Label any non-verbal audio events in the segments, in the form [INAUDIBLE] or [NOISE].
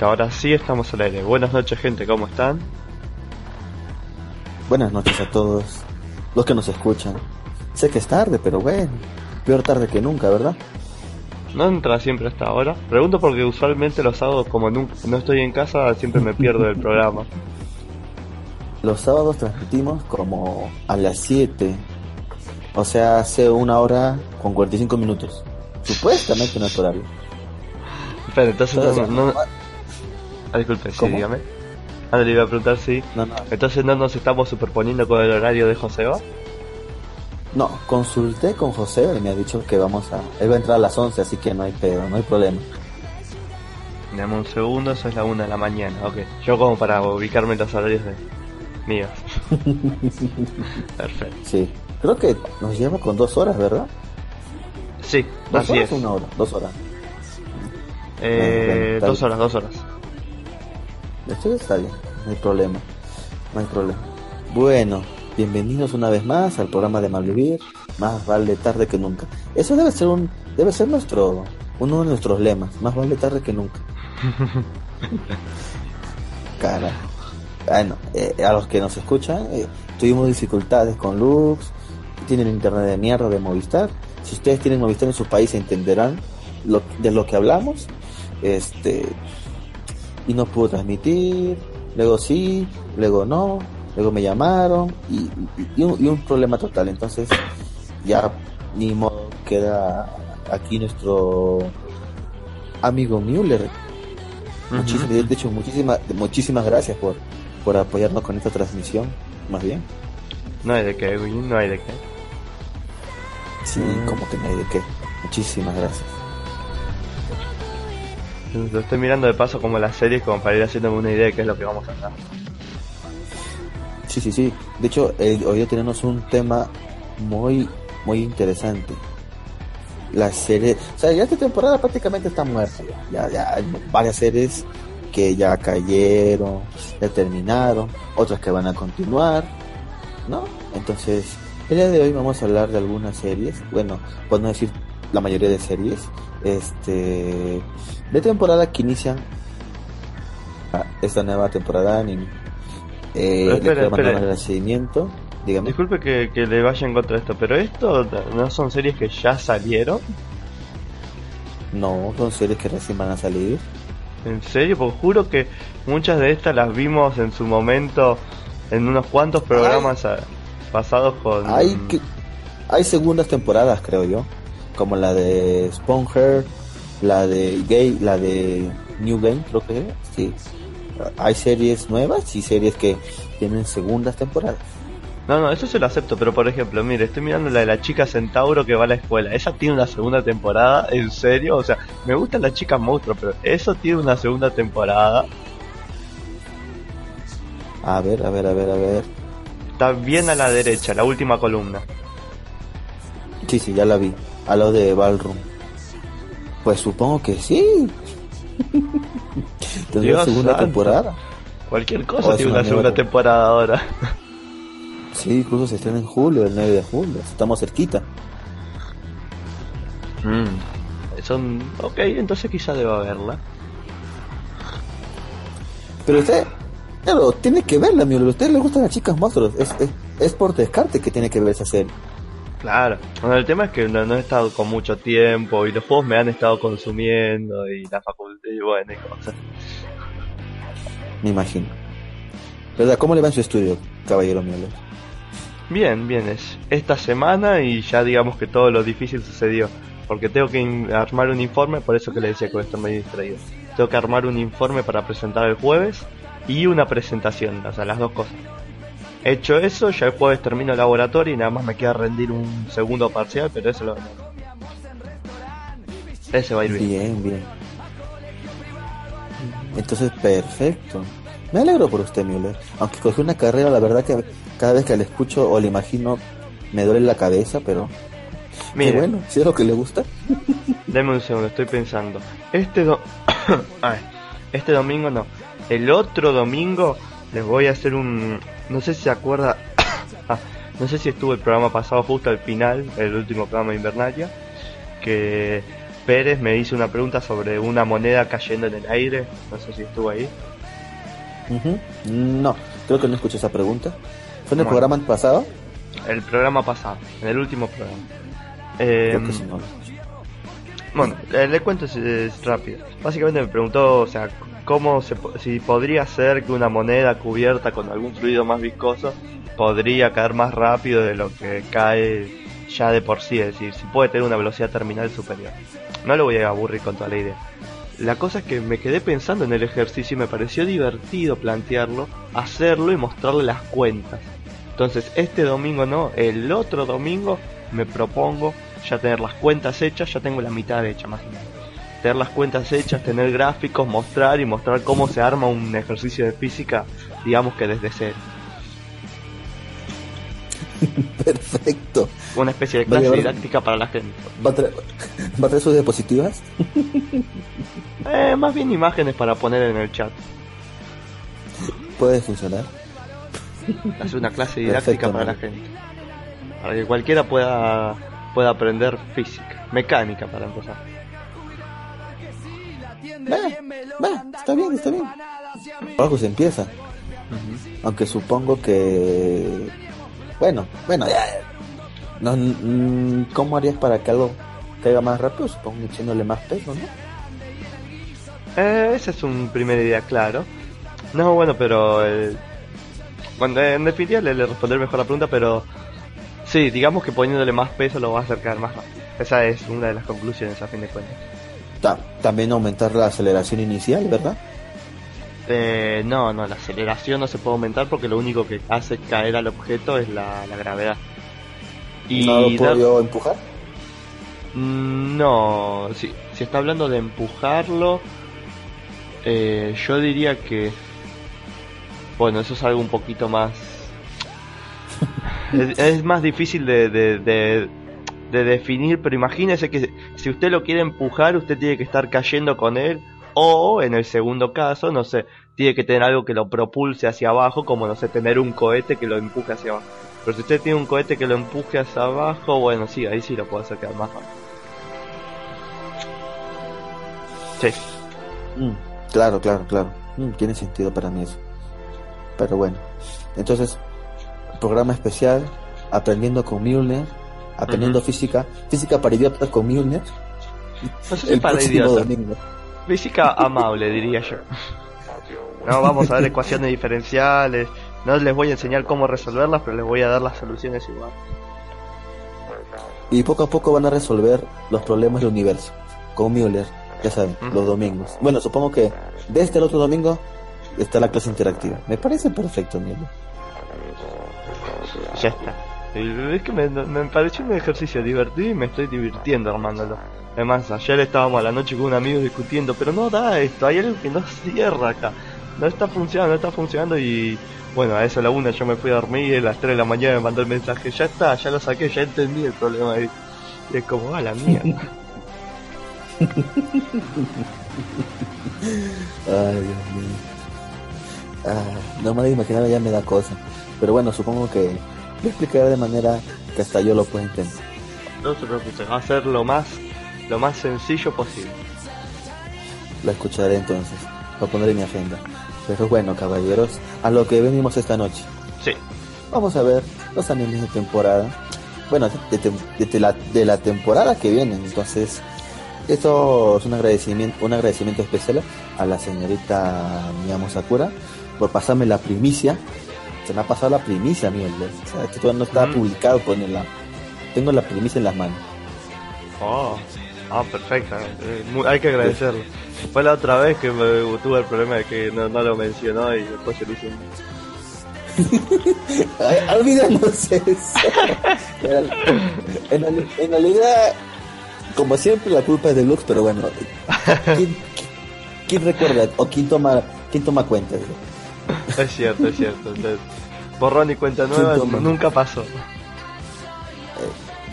Ahora sí estamos al aire. Buenas noches, gente, ¿cómo están? Buenas noches a todos los que nos escuchan. Sé que es tarde, pero bueno, peor tarde que nunca, ¿verdad? No entra siempre hasta ahora. Pregunto porque usualmente los sábados, como nunca, no estoy en casa, siempre me pierdo del programa. [LAUGHS] Los sábados transmitimos como a las 7. O sea, hace una hora con 45 minutos. Supuestamente no es horario. Espera, entonces no, no, Ah, disculpe, sí, dígame. Ahora le iba a preguntar si. No, no. Entonces no nos estamos superponiendo con el horario de Joseba. No, consulté con José y me ha dicho que vamos a. Él va a entrar a las 11, así que no hay pedo, no hay problema. Dame un segundo, eso es la 1 de la mañana, ok. Yo como para ubicarme en los horarios de míos. [LAUGHS] Perfecto. Sí, creo que nos lleva con dos horas, ¿verdad? Sí, ¿Dos así horas es. o una hora? Dos horas. Eh, Bueno, dos horas, dos horas. Esto está bien, no hay problema. No hay problema. Bueno, bienvenidos una vez más al programa de Malvivir. Más vale tarde que nunca. Eso debe ser un, debe ser nuestro, uno de nuestros lemas. Más vale tarde que nunca. [LAUGHS] Cara. Bueno, eh, a los que nos escuchan, eh, tuvimos dificultades con Lux, tienen internet de mierda de Movistar. Si ustedes tienen Movistar en su país entenderán lo, de lo que hablamos. Este, y no pudo transmitir, luego sí, luego no, luego me llamaron y, y- y un, y un problema total. Entonces ya ni modo queda aquí nuestro amigo Müller. Muchísimas, de hecho, muchísimas, muchísimas gracias por, por apoyarnos con esta transmisión, más bien. No hay de qué, güey, no hay de qué. Sí, Mm. como que no hay de qué. Muchísimas gracias. Lo estoy mirando de paso como las series como para ir haciéndome una idea de qué es lo que vamos a hacer. Sí, sí, sí. De hecho, el- hoy tenemos un tema muy, muy interesante. La serie, o sea, ya esta temporada prácticamente está muerta. Ya, ya, hay varias series que ya cayeron, ya terminaron, otras que van a continuar, ¿no? Entonces, el día de hoy vamos a hablar de algunas series, bueno, no decir la mayoría de series, este, de temporada que inician esta nueva temporada de anime. Eh, Pero le espere, quiero mandar espere. un agradecimiento. Dígame. Disculpe que, que le vaya en contra de esto, pero esto no son series que ya salieron. No, son series que recién van a salir. En serio, porque juro que muchas de estas las vimos en su momento en unos cuantos programas pasados con. Hay que, hay segundas temporadas, creo yo, como la de Sponger, la de Gay, la de New Game, creo que era. Sí. Hay series nuevas y series que tienen segundas temporadas. No, no, eso se lo acepto, pero por ejemplo, mire, estoy mirando la de la chica centauro que va a la escuela. Esa tiene una segunda temporada, ¿en serio? O sea, me gustan las chicas monstruo, pero eso tiene una segunda temporada. A ver, a ver, a ver, a ver. Está bien a la derecha, la última columna. Sí, sí, ya la vi. A lo de Ballroom. Pues supongo que sí. [LAUGHS] Tendría Dios segunda santo. temporada. Cualquier cosa tiene una segunda temporada ahora. Sí, incluso se estrena en julio, el 9 de julio. Estamos cerquita. Mm. Son. Ok, entonces quizá deba verla. Pero usted, claro, tiene que verla, mi A usted le gustan las chicas monstruos. Es, es, es por descarte que tiene que ver esa serie. Claro. Bueno, el tema es que no, no he estado con mucho tiempo y los juegos me han estado consumiendo y la facultad y bueno y cosas. Me imagino. ¿Verdad? ¿Cómo le va en su estudio, caballero mío? Bien, bien, es esta semana y ya digamos que todo lo difícil sucedió. Porque tengo que armar un informe, por eso que le decía que estoy medio distraído. Tengo que armar un informe para presentar el jueves y una presentación, o sea, las dos cosas. Hecho eso, ya el jueves termino el laboratorio y nada más me queda rendir un segundo parcial, pero eso lo Ese va a ir bien. Bien, bien. Entonces, perfecto. Me alegro por usted, Müller. Aunque cogió una carrera, la verdad que cada vez que la escucho o la imagino, me duele la cabeza, pero... Mire, Qué bueno, si es lo que le gusta. [LAUGHS] Deme un segundo, estoy pensando. Este do... [COUGHS] Ay, este domingo no. El otro domingo les voy a hacer un... No sé si se acuerda... [COUGHS] Ah, no sé si estuvo el programa pasado justo al final, el último programa de Invernalia. Que Pérez me hizo una pregunta sobre una moneda cayendo en el aire. No sé si estuvo ahí. No, creo que no escuché esa pregunta. ¿Fue en el programa pasado? El programa pasado, en el último programa. Eh, Creo que sí, no. Bueno, le cuento es, es rápido. Básicamente me preguntó, o sea, cómo se, si podría ser que una moneda cubierta con algún fluido más viscoso podría caer más rápido de lo que cae ya de por sí, es decir, si puede tener una velocidad terminal superior. No lo voy a aburrir con toda la idea. La cosa es que me quedé pensando en el ejercicio y me pareció divertido plantearlo, hacerlo y mostrarle las cuentas. Entonces, este domingo no, el otro domingo me propongo ya tener las cuentas hechas, ya tengo la mitad hecha más. Tener las cuentas hechas, tener gráficos, mostrar y mostrar cómo se arma un ejercicio de física, digamos que desde cero. [LAUGHS] Perfecto. Una especie de clase didáctica para la gente. ¿Va a, traer, ¿Va a traer sus diapositivas? [LAUGHS] Eh, más bien imágenes para poner en el chat. Puede funcionar. Hacer una clase didáctica Perfecto, para la gente. Para que cualquiera pueda, pueda aprender física, mecánica para empezar. Va, va, está bien, está bien. Por algo se empieza. Aunque supongo que... Bueno, bueno, ya. No, mm, ¿Cómo harías para que algo caiga más rápido? Supongo echándole más peso, ¿no? Eh, esa es una primera idea, claro. No, bueno, pero... eh, bueno, en definitiva le, le responderé mejor la pregunta, pero... Sí, digamos que poniéndole más peso lo va a acercar más rápido. Esa es una de las conclusiones a fin de cuentas. Ta- también aumentar la aceleración inicial, ¿verdad? Eh, no, no, la aceleración no se puede aumentar porque lo único que hace caer al objeto es la, la gravedad. Y ¿No lo puedo dar- empujar? Mm, No, si, si está hablando de empujarlo, eh, yo diría que... Bueno, eso es algo un poquito más... [LAUGHS] es, es más difícil de, de, de, de definir, pero imagínese que si usted lo quiere empujar, usted tiene que estar cayendo con él, o en el segundo caso, no sé, tiene que tener algo que lo propulse hacia abajo, como no sé, tener un cohete que lo empuje hacia abajo. Pero si usted tiene un cohete que lo empuje hacia abajo, bueno, sí, ahí sí lo puede hacer quedar más rápido. Sí. Mm, claro, claro, claro. Mm, tiene sentido para mí eso. Pero bueno. Entonces, programa especial, aprendiendo con Milner, aprendiendo física, física para idiotas con Milner. No sé si El para próximo idiotas. domingo. Física amable, diría yo. No vamos a ver ecuaciones diferenciales. No les voy a enseñar cómo resolverlas, pero les voy a dar las soluciones igual. Y poco a poco van a resolver los problemas del universo con Müller, ya saben, los domingos. Bueno, supongo que desde el otro domingo está la clase interactiva. Me parece perfecto, Müller. Ya está. Es que me, me pareció un ejercicio divertido y me estoy divirtiendo armándolo. Además, ayer estábamos a la noche con un amigo discutiendo, pero no da esto, hay algo que no cierra acá. No está funcionando, no está funcionando y bueno, a eso a la una yo me fui a dormir y a las 3 de la mañana me mandó el mensaje, ya está, ya lo saqué, ya entendí el problema ahí. Y es como, a la mierda. [LAUGHS] Ay, Dios mío. Ah, no me lo imaginar ya me da cosa. Pero bueno, supongo que lo explicaré de manera que hasta yo lo pueda entender. no se preocupe, va a ser lo más, lo más sencillo posible. La escucharé entonces. Lo pondré en mi agenda. Pero bueno, caballeros, a lo que venimos esta noche. Sí. Vamos a ver los animes de temporada. Bueno, de, de- de la, de la temporada que viene. Entonces, esto es un agradecimiento, un agradecimiento especial a la señorita Miyamo Sakura por pasarme la primicia. Se me ha pasado la primicia, mi O sea, esto todavía no está Mm. publicado, pues, en la, tengo la primicia en las manos. Oh, ah, perfecto. eh, hay que agradecerlo. Fue la otra vez que me, tuve el problema de que no, no lo mencionó y después se lo hice [LAUGHS] olvidemos eso. [LAUGHS] en, reali- en realidad, como siempre, la culpa es de Lux, pero bueno, ¿quién, [LAUGHS] quién recuerda o quién toma, quién toma cuenta? [LAUGHS] Es cierto, es cierto. Entonces, borrón y cuenta nueva nunca pasó.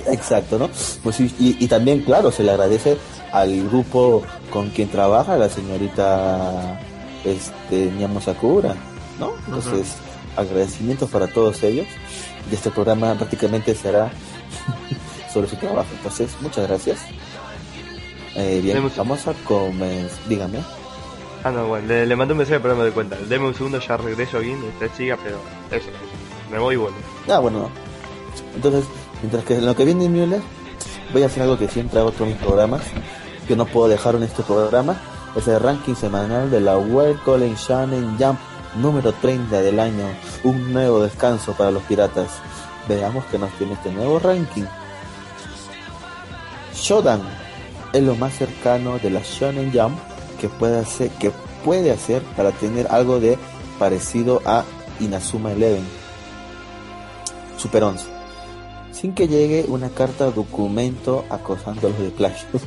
Exacto, ¿no? Pues y, y también, claro, se le agradece al grupo con quien trabaja la señorita este, Nyamo Sakura, ¿no? Entonces, agradecimientos para todos ellos. Y este programa prácticamente será [LAUGHS] sobre su trabajo. Entonces, muchas gracias. Eh, bien, vamos a comenzar. Dígame. Ah, no, bueno, le, le mandé un mensaje pero no me doy cuenta. Deme un segundo, ya regreso aquí, usted siga, pero eso, me voy y vuelvo. Ah, bueno. Entonces, mientras que lo que viene Müller, voy a hacer algo que siempre hago todos mis programas, que no puedo dejar en este programa, es el ranking semanal de la World College Shonen Jump número 30 del año, un nuevo descanso para los piratas. Veamos que nos tiene este nuevo ranking. Shodan es lo más cercano de la Shonen Jump que puede hacer, que puede hacer para tener algo de parecido a Inazuma Eleven. Super 11. Sin que llegue una carta documento acosándolos de plagio. [LAUGHS]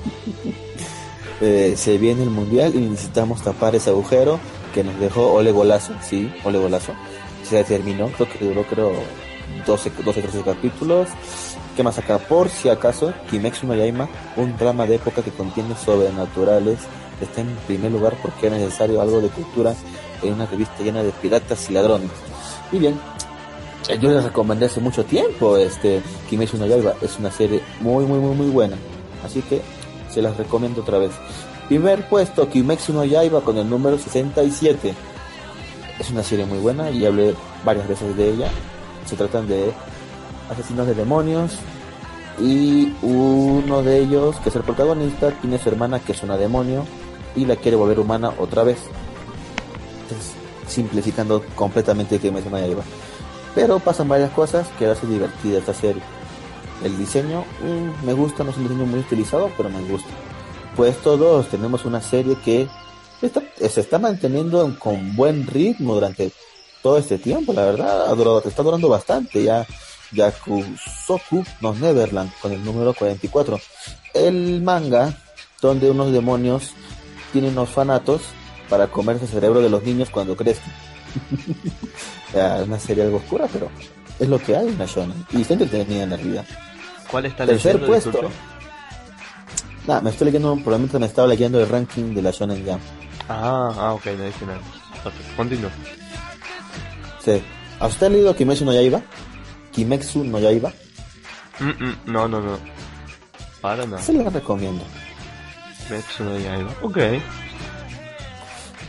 Eh, se viene el mundial y necesitamos tapar ese agujero que nos dejó Ole Golazo. Sí, Ole Golazo. Se terminó, creo que duró creo 12, 12 13 capítulos. ¿Qué más acá? Por si acaso, Kimetsu no Yaima, un drama de época que contiene sobrenaturales, está en primer lugar porque es necesario algo de cultura en una revista llena de piratas y ladrones. Y bien, yo les recomendé hace mucho tiempo este Kimetsu no Yaiba, es una serie muy muy muy muy buena. Así que se las recomiendo otra vez. Primer puesto Kimetsu no Yaiba con el número 67. Es una serie muy buena y hablé varias veces de ella. Se tratan de asesinos de demonios y uno de ellos, que es el protagonista, tiene su hermana que es una demonio y la quiere volver humana otra vez. Simplificando completamente Kimetsu no Yaiba. Pero pasan varias cosas que hace divertida esta serie. El diseño mm, me gusta, no es un diseño muy estilizado, pero me gusta. Puesto 2, tenemos una serie que está- se está manteniendo con buen ritmo durante todo este tiempo, la verdad, ha durado, está durando bastante ya. Yakusoku no Neverland con el número 44. El manga donde unos demonios tienen orfanatos para comerse el cerebro de los niños cuando crezcan. [LAUGHS] Ya, es una serie algo oscura, pero es lo que hay en la shonen. Y está entretenida en la vida. ¿Cuál está Tercer leyendo? puesto. Nah, me estoy leyendo, probablemente me estaba leyendo el ranking de la Shonen Jump. Ah, ah, ok, no dice nada. Ok, continúo. Sí. ¿A usted ha leído Kimetsu no Yaiba? Kimetsu no Yaiba. Mm, mm, no, no, no. Para nada. Se lo recomiendo. Ok.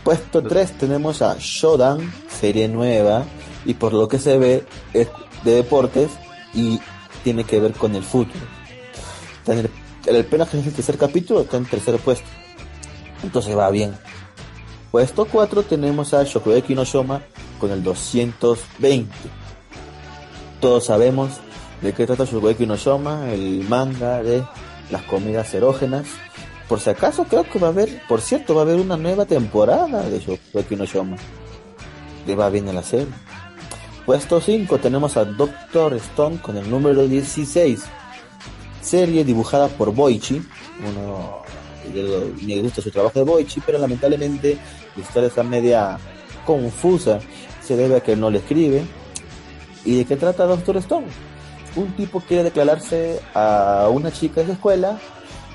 Puesto 3 tenemos a Shodan, serie nueva, y por lo que se ve es de deportes y tiene que ver con el fútbol. Está el, el apenas que es el tercer capítulo, está en tercer puesto. Entonces va bien. Puesto 4 tenemos a Shokugeki no con el 220. Todos sabemos de qué trata Shokugeki no Shoma, el manga de las comidas erógenas. Por si acaso creo que va a haber, por cierto, va a haber una nueva temporada de Shokugeki no Shoma. Le va bien a la serie. Puesto 5 tenemos a Doctor Stone con el número 16. Serie dibujada por Boichi. Uno me gusta su trabajo de Boichi, pero lamentablemente la historia está media confusa. Se debe a que no le escribe. ¿Y de qué trata Doctor Stone? Un tipo quiere declararse a una chica de la escuela,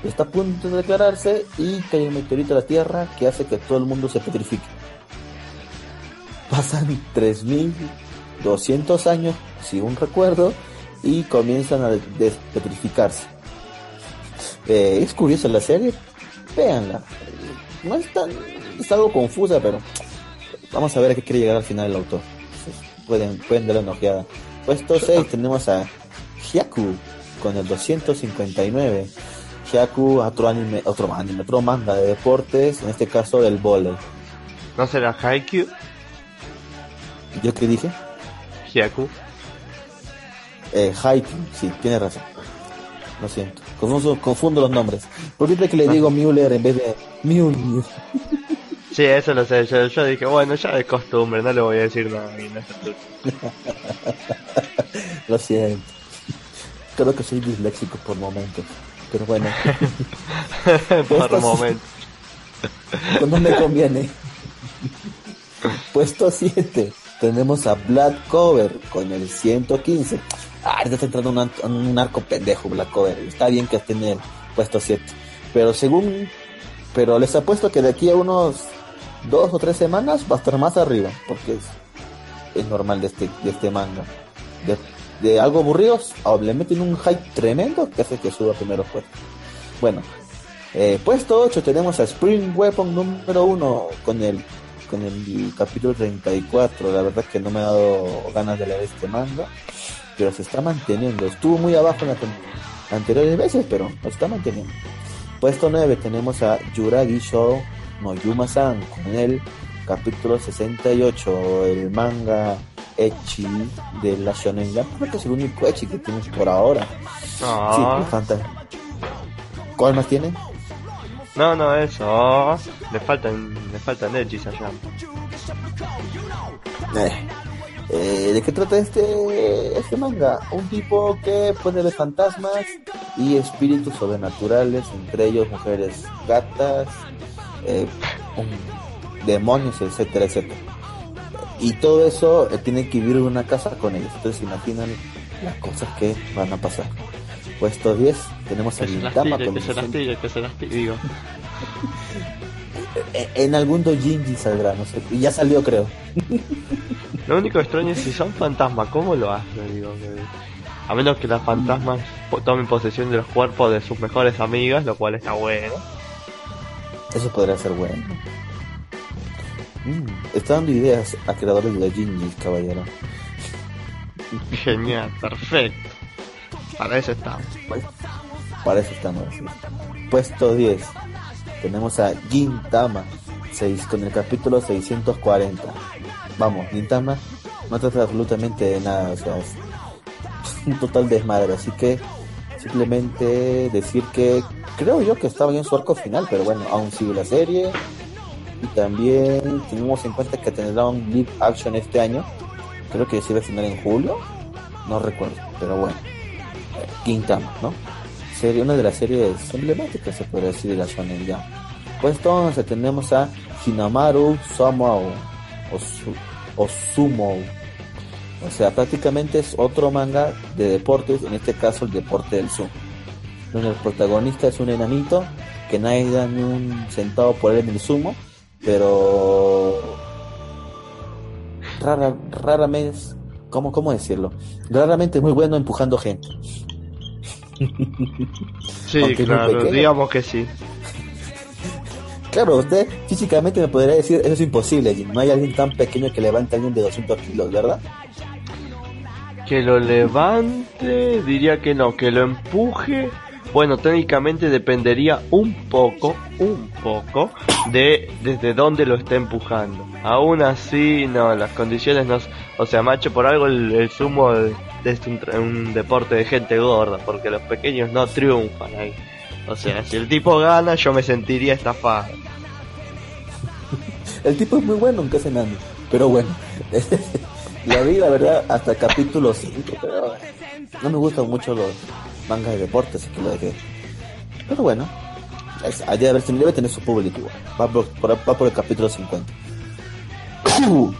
está a punto de declararse y cae un meteorito a la Tierra que hace que todo el mundo se petrifique. Pasan 3200 años, según recuerdo, y comienzan a despetrificarse. Eh, es curiosa la serie, véanla. No es tan, es algo confusa, pero vamos a ver a qué quiere llegar al final el autor. Pueden, pueden darle una ojeada. Puesto 6 tenemos a Hyaku con el 259. Hyaku, otro anime, otro anime, otro manga de deportes, en este caso del volei. ¿No será Haikyuu? ¿Yo qué dije? Hyaku. Eh, Haikyuu, sí, tiene razón. Lo siento. Confundo, confundo los nombres. ¿Por qué que le digo Müller en vez de Mew? [LAUGHS] Sí, eso lo sé. Yo, yo dije, bueno, ya de costumbre, no le voy a decir nada. no. [LAUGHS] Lo siento. Creo que soy disléxico por momentos. Pero bueno, [LAUGHS] Por momento. [LAUGHS] cuando me conviene. Puesto 7. Tenemos a Black Cover con el 115. Ah, está entrando un, un arco pendejo Black Cover. Está bien que esté en el puesto 7. Pero según... Pero les apuesto que de aquí a unos dos o tres semanas va a estar más arriba. Porque es, es normal de este, de este manga. De, de algo aburridos, le meten un hype tremendo que hace que suba primero puesto. Bueno, Eh, puesto 8 tenemos a Spring Weapon número 1 con el con el capítulo 34. La verdad que no me ha dado ganas de leer este manga, pero se está manteniendo. Estuvo muy abajo en las anteriores veces, pero lo está manteniendo. Puesto 9 tenemos a Yuragi Show no Yuma-san con el capítulo 68, el manga Echi de la Shonen Jump. Creo que es el único Echi que tienes por ahora. Ah. Sí, falta. ¿Cuál más tiene? No, no, eso. Le faltan, le faltan Echis allá. Eh, eh, ¿De qué trata este, este manga? Un tipo que puede ver fantasmas y espíritus sobrenaturales, entre ellos mujeres gatas, eh, demonios, etcétera, etcétera. Y todo eso eh, tiene que vivir en una casa con ellos. Entonces imaginan las cosas que van a pasar. Puesto 10 tenemos a Gintama con digo. En algún doujinshi saldrá, no sé. Y ya salió, creo. Lo único extraño es si son fantasmas, ¿cómo lo hacen? Digo, que- A menos que las fantasmas tomen posesión de los cuerpos de sus mejores amigas, lo cual está bueno. Eso podría ser bueno. Mm, está dando ideas a creadores de doujinshi, caballero. Genial, perfecto. Para eso estamos. Pues, para eso estamos. Puesto 10. Tenemos a Gintama 6 con el capítulo 640. Vamos, Gintama no trata absolutamente de nada, o sea, es [LAUGHS] un total desmadre, así que simplemente decir que creo yo que estaba bien su arco final, pero bueno, aún sigue la serie. Y también tenemos en cuenta que tendrá un live action este año. Creo que se iba a final en julio. No recuerdo, pero bueno. Gintama, ¿no? Serie, una de las series emblemáticas, se podría decir, de la Shonen Jump. Pues entonces tenemos a Hinamaru Somao o, Su- o sea, prácticamente es otro manga de deportes, en este caso el deporte del sumo. Donde el protagonista es un enanito que nadie da ni un centavo por él en el sumo, pero rara, raramente, ¿cómo, ¿cómo decirlo? Raramente es muy bueno empujando gente. [LAUGHS] Sí, claro, digamos que sí. Claro, usted físicamente me podría decir, eso es imposible, Jim. no hay alguien tan pequeño que levante a alguien de 200 kilos, ¿verdad? Que lo levante, diría que no, que lo empuje. Bueno, técnicamente dependería un poco, un poco, de desde dónde lo esté empujando. Aún así, no, las condiciones no... O sea, macho, por algo el, el sumo es un, tra- un deporte de gente gorda, porque los pequeños no triunfan ahí. O sea, si el tipo gana, yo me sentiría estafado. [LAUGHS] El tipo es muy bueno, aunque es enano. Pero bueno, [LAUGHS] la vi, la verdad, hasta capítulo 5, pero no me gustan mucho los mangas de deportes, así que lo dejé. Pero bueno, es, hay de haber, debe tener su público. Va por, por- va por el capítulo 50. [COUGHS]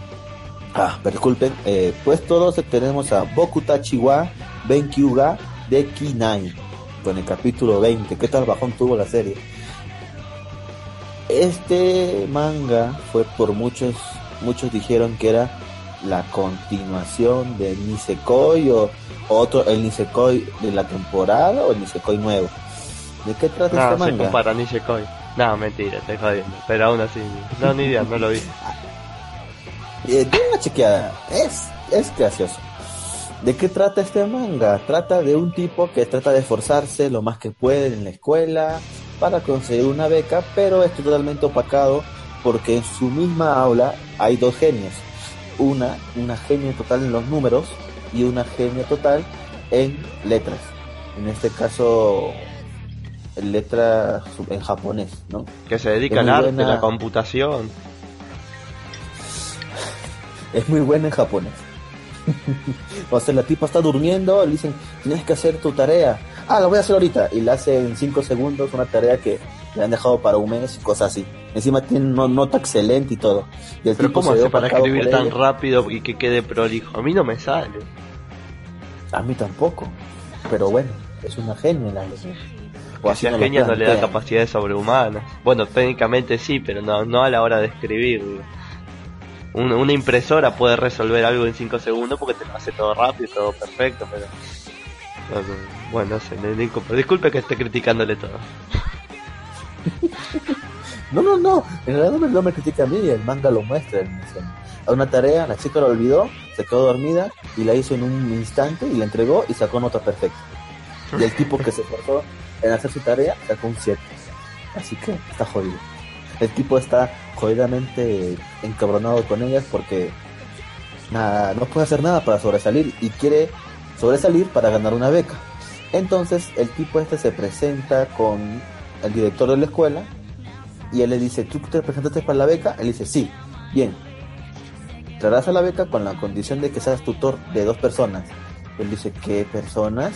ah, pero disculpen, eh, pues todos tenemos a Bokuta Chiwa Benkyuga de Kinai, con el capítulo 20. ¿Qué tal bajón tuvo la serie? Este manga fue por muchos, muchos dijeron que era la continuación de Nisekoi o otro, el Nisekoi de la temporada o el Nisekoi nuevo. ¿De qué trata No, este se manga? compara ni se coi. No, mentira, estoy jodiendo. Pero aún así, no, ni idea, no lo vi. [LAUGHS] Eh, una chequeada, es, es gracioso. ¿De qué trata este manga? Trata de un tipo que trata de esforzarse lo más que puede en la escuela para conseguir una beca, pero es totalmente opacado porque en su misma aula hay dos genios. Una, una genio total en los números y una genio total en letras. En este caso, en letras en japonés, ¿no? Que se dedica al arte, buena. la computación. [LAUGHS] es muy buena en japonés. [LAUGHS] o sea, la tipa está durmiendo, le dicen, tienes que hacer tu tarea. Ah, la voy a hacer ahorita. Y la hace en 5 segundos una tarea que le han dejado para un mes y cosas así. Encima tiene una nota excelente y todo. Y el Pero tipo ¿cómo se hace para escribir tan ella. rápido y que quede prolijo? A mí no me sale. A mí tampoco. Pero bueno, es una genia la O así lo genia no le da capacidades sobrehumanas. Bueno, técnicamente sí, pero no, no a la hora de escribir. Un- una impresora puede resolver algo en 5 segundos porque te lo hace todo rápido, todo perfecto, pero... no, no, bueno, no sé, no- no- disculpe que esté criticándole todo. [LAUGHS] No, no, no, en realidad no me, critica a mí, el manga lo muestra. A una tarea, la chica lo olvidó, se quedó dormida y la hizo en un instante y la entregó y sacó nota perfecta. Y el tipo que se esforzó en hacer su tarea sacó un 7. Así que está jodido. El tipo está jodidamente encabronado con ellas porque nada, no puede hacer nada para sobresalir y quiere sobresalir para ganar una beca. Entonces el tipo este se presenta con el director de la escuela y él le dice, ¿tú te presentaste para la beca? Él dice, sí, bien. Traerás a la beca con la condición de que seas tutor de dos personas. Él dice, ¿qué personas?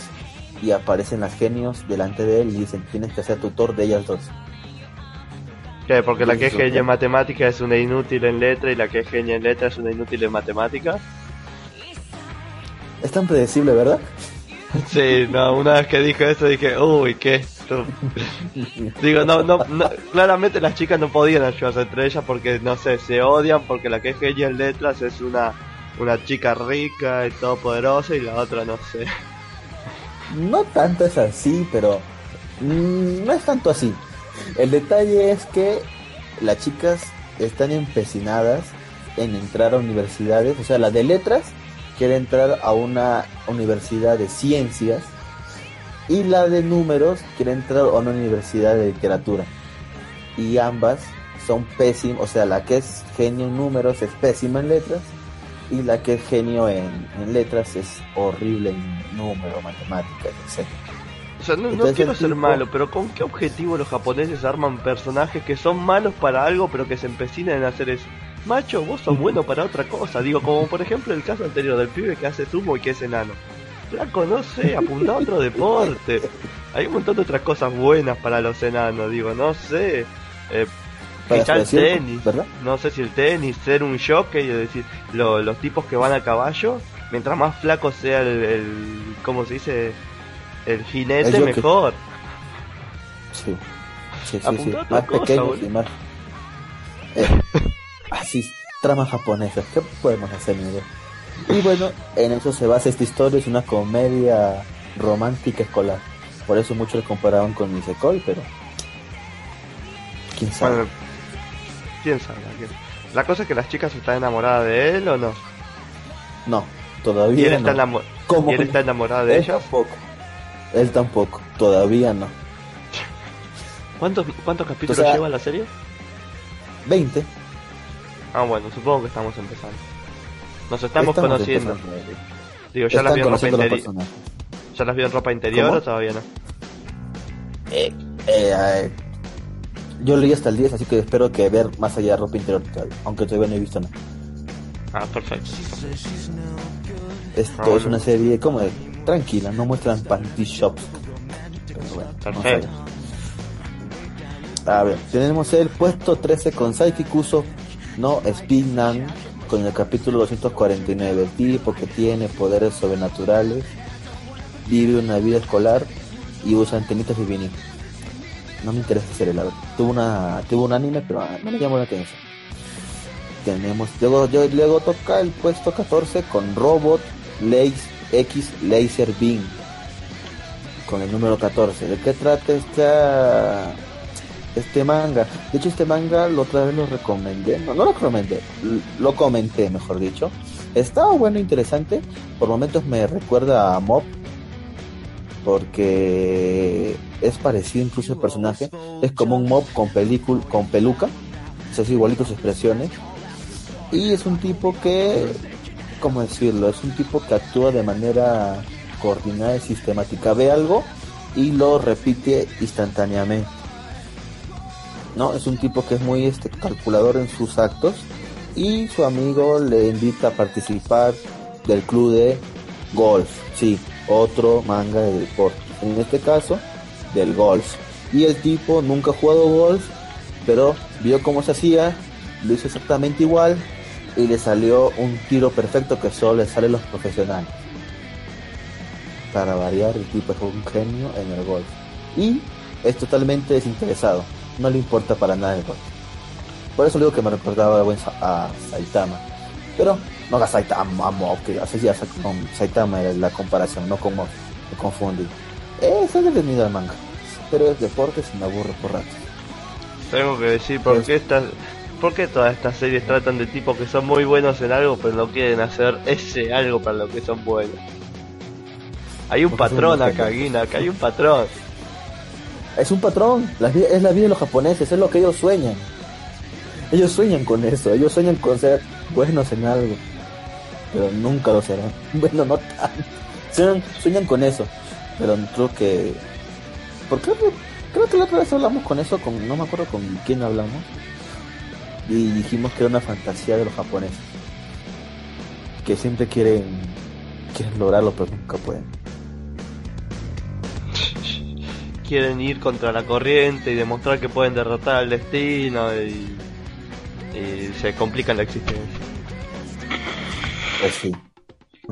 Y aparecen las genios delante de él y dicen, tienes que ser tutor de ellas dos. ¿Qué? Porque la que es genia en matemática es una inútil en letra y la que es genia en letra es una inútil en matemática. Es tan predecible, ¿verdad? [LAUGHS] Sí, no, una vez que dije eso dije, uy, qué [LAUGHS] Digo, no, no, claramente las chicas no podían ayudarse entre ellas porque, no sé, se odian porque la que es genia en letras es una, una chica rica y todopoderosa y la otra no sé. No tanto es así, pero mm, no es tanto así. El detalle es que las chicas están empecinadas en entrar a universidades, o sea, la de letras quiere entrar a una universidad de ciencias y la de números quiere entrar a una universidad de literatura. Y ambas son pésimas, o sea, la que es genio en números es pésima en letras y la que es genio en, letras es horrible en números, matemáticas, etc. O sea, no, quiero ser malo, pero ¿con qué objetivo los japoneses arman personajes que son malos para algo pero que se empecinan en hacer eso? Macho, vos sos bueno para otra cosa. Digo, como por ejemplo el caso anterior del pibe que hace sumo y que es enano. Flaco, no sé, apunta a otro deporte. Hay un montón de otras cosas buenas para los enanos, digo, no sé. Eh, el tenis, ¿verdad? no sé si el tenis, ser un jockey, es decir, los tipos que van a caballo, mientras más flaco sea el, el ¿cómo se dice? El jinete, mejor. Sí, sí, sí, más pequeño y más... Eh, [LAUGHS] así, tramas japonesas, ¿qué podemos hacer, Miguel? Y bueno, en eso se basa esta historia, es una comedia romántica escolar. Por eso muchos lo comparaban con Nisekoi, pero quién sabe. quién sabe. La cosa es que las chicas están enamoradas de él o no. No, todavía él Está ¿Y él está enamorado de ella? Tampoco. Él tampoco, todavía no. ¿Cuántos, cuántos capítulos lleva la serie? 20. Ah, bueno, supongo que estamos empezando. Nos estamos, conociendo. Digo, ¿ya las vio en ropa interior? ¿Ya las vio en ropa interior o todavía no? Eh, eh, yo leí hasta el 10, así que espero que ver más allá de ropa interior aunque todavía no he visto nada. Ah, perfecto. Esto es una serie como de tranquila, no muestran panty shops. perfecto. A ver, tenemos el puesto 13 con Saiki Kuso no Spinnan con el capítulo 249. El tipo que tiene poderes sobrenaturales, vive una vida escolar y usa antenitas de vinil. No me interesa ser la Tuvo una, tuvo un anime, pero ah, no me llamó la atención. Tenemos, luego, luego toca el puesto 14 con Robot X Laser Beam. Con el número 14. ¿De qué trata esta este manga. De hecho, este manga lo otra vez lo recomendé. No, no lo recomendé, lo comenté, mejor dicho. Estaba bueno, interesante. Por momentos me recuerda a Mob. Porque es parecido incluso el personaje. Es como un Mob con, película, con peluca. Es igualito sus expresiones. Y es un tipo que, ¿cómo decirlo? Es un tipo que actúa de manera coordinada y sistemática. Ve algo y lo repite instantáneamente ¿no? Es un tipo que es muy este, calculador en sus actos y su amigo le invita a participar del club de golf, sí, otro manga de deporte, en este caso del golf. Y el tipo nunca ha jugado golf, pero vio cómo se hacía, lo hizo exactamente igual y le salió un tiro perfecto que solo le sale a los profesionales. Para variar, el tipo es un genio en el golf. Y es totalmente desinteresado no le importa para nada el Por eso digo que me recordaba a Saitama. Pero no a Saitama, a que así ya con Saitama era la comparación, no como me confundí. Es entretenido el manga, pero es deporte y me aburre por rato. Tengo que decir, ¿por qué, estas, ¿por qué todas estas series tratan de tipos que son muy buenos en algo, pero no quieren hacer ese algo para lo que son buenos? Hay un patrón acá, Guina, acá hay un patrón. Es un patrón, es la vida de los japoneses, es lo que ellos sueñan. Ellos sueñan con eso, ellos sueñan con ser buenos en algo, pero nunca lo serán. [LAUGHS] Bueno, no tanto. Sueñan, sueñan con eso, pero creo que... ¿Por qué? Creo que la otra vez hablamos con eso, con, no me acuerdo con quién hablamos, y dijimos que era una fantasía de los japoneses, que siempre quieren, quieren lograrlo, pero nunca pueden. Quieren ir contra la corriente y demostrar que pueden derrotar al destino y, se complican la existencia. Pues sí,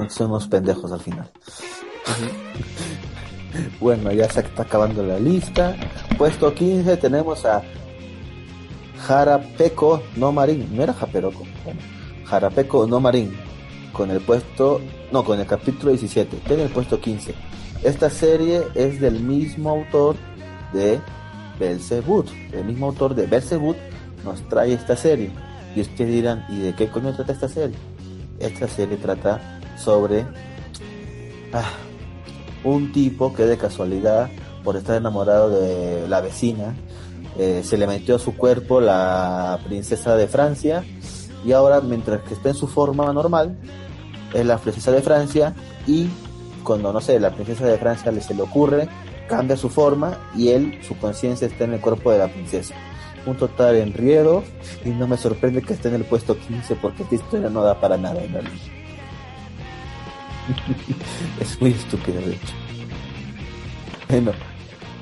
somos pendejos al final. [LAUGHS] Bueno, ya se está acabando la lista. Puesto 15 tenemos a Jarapeco no Marín. No era Japeroco. Jarapeco no Marín. Con el puesto. No, con el capítulo 17. Tiene el puesto 15. Esta serie es del mismo autor de Belzebut. El mismo autor de Belzebut nos trae esta serie. Y ustedes dirán, ¿y de qué coño trata esta serie? Esta serie trata sobre. Ah, un tipo que de casualidad, por estar enamorado de la vecina, eh, se le metió a su cuerpo la princesa de Francia y ahora mientras que está en su forma normal, es la princesa de Francia y cuando, no sé, la princesa de Francia le se le ocurre, cambia su forma y él, su conciencia está en el cuerpo de la princesa. Un total enriedo y no me sorprende que esté en el puesto 15 porque esta historia no da para nada en realidad. [LAUGHS] es muy estúpido, de hecho. Bueno,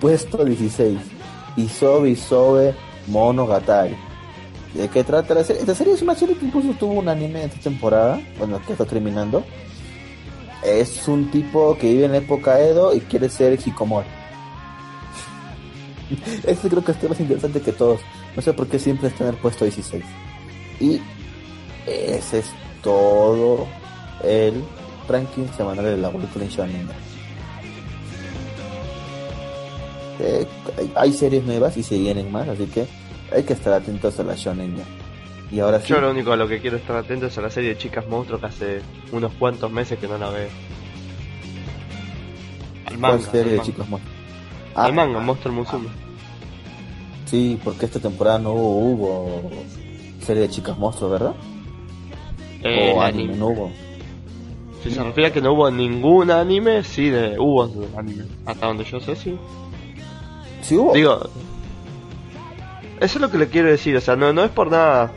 puesto 16. Isobe Isobe Monogatari. ¿De qué trata la serie? Esta serie es una serie que incluso tuvo un anime esta temporada, bueno, que está terminando. Es un tipo que vive en la época Edo y quiere ser Hikomori. [LAUGHS] este creo que es más interesante que todos. No sé por qué siempre está en el puesto 16. Y ese es todo el ranking semanal de la Weekly Shonen. Eh, hay series nuevas y se vienen más, así que hay que estar atentos a la Shonen Y ahora Yo lo único a lo que quiero estar atento es a la serie de Chicas Monstruos que hace unos cuantos meses que no la veo. Al manga. ¿Cuál serie de Chicas Monstruos? al manga, Monster Musume. Sí, porque esta temporada no hubo, serie de Chicas Monstruos, ¿verdad? Eh, o anime, no hubo. Si se refiere a que no hubo ningún anime, sí, de, hubo anime. Hasta donde yo sé, sí. Sí hubo. Digo, eso es lo que le quiero decir, o sea, no, no es por nada.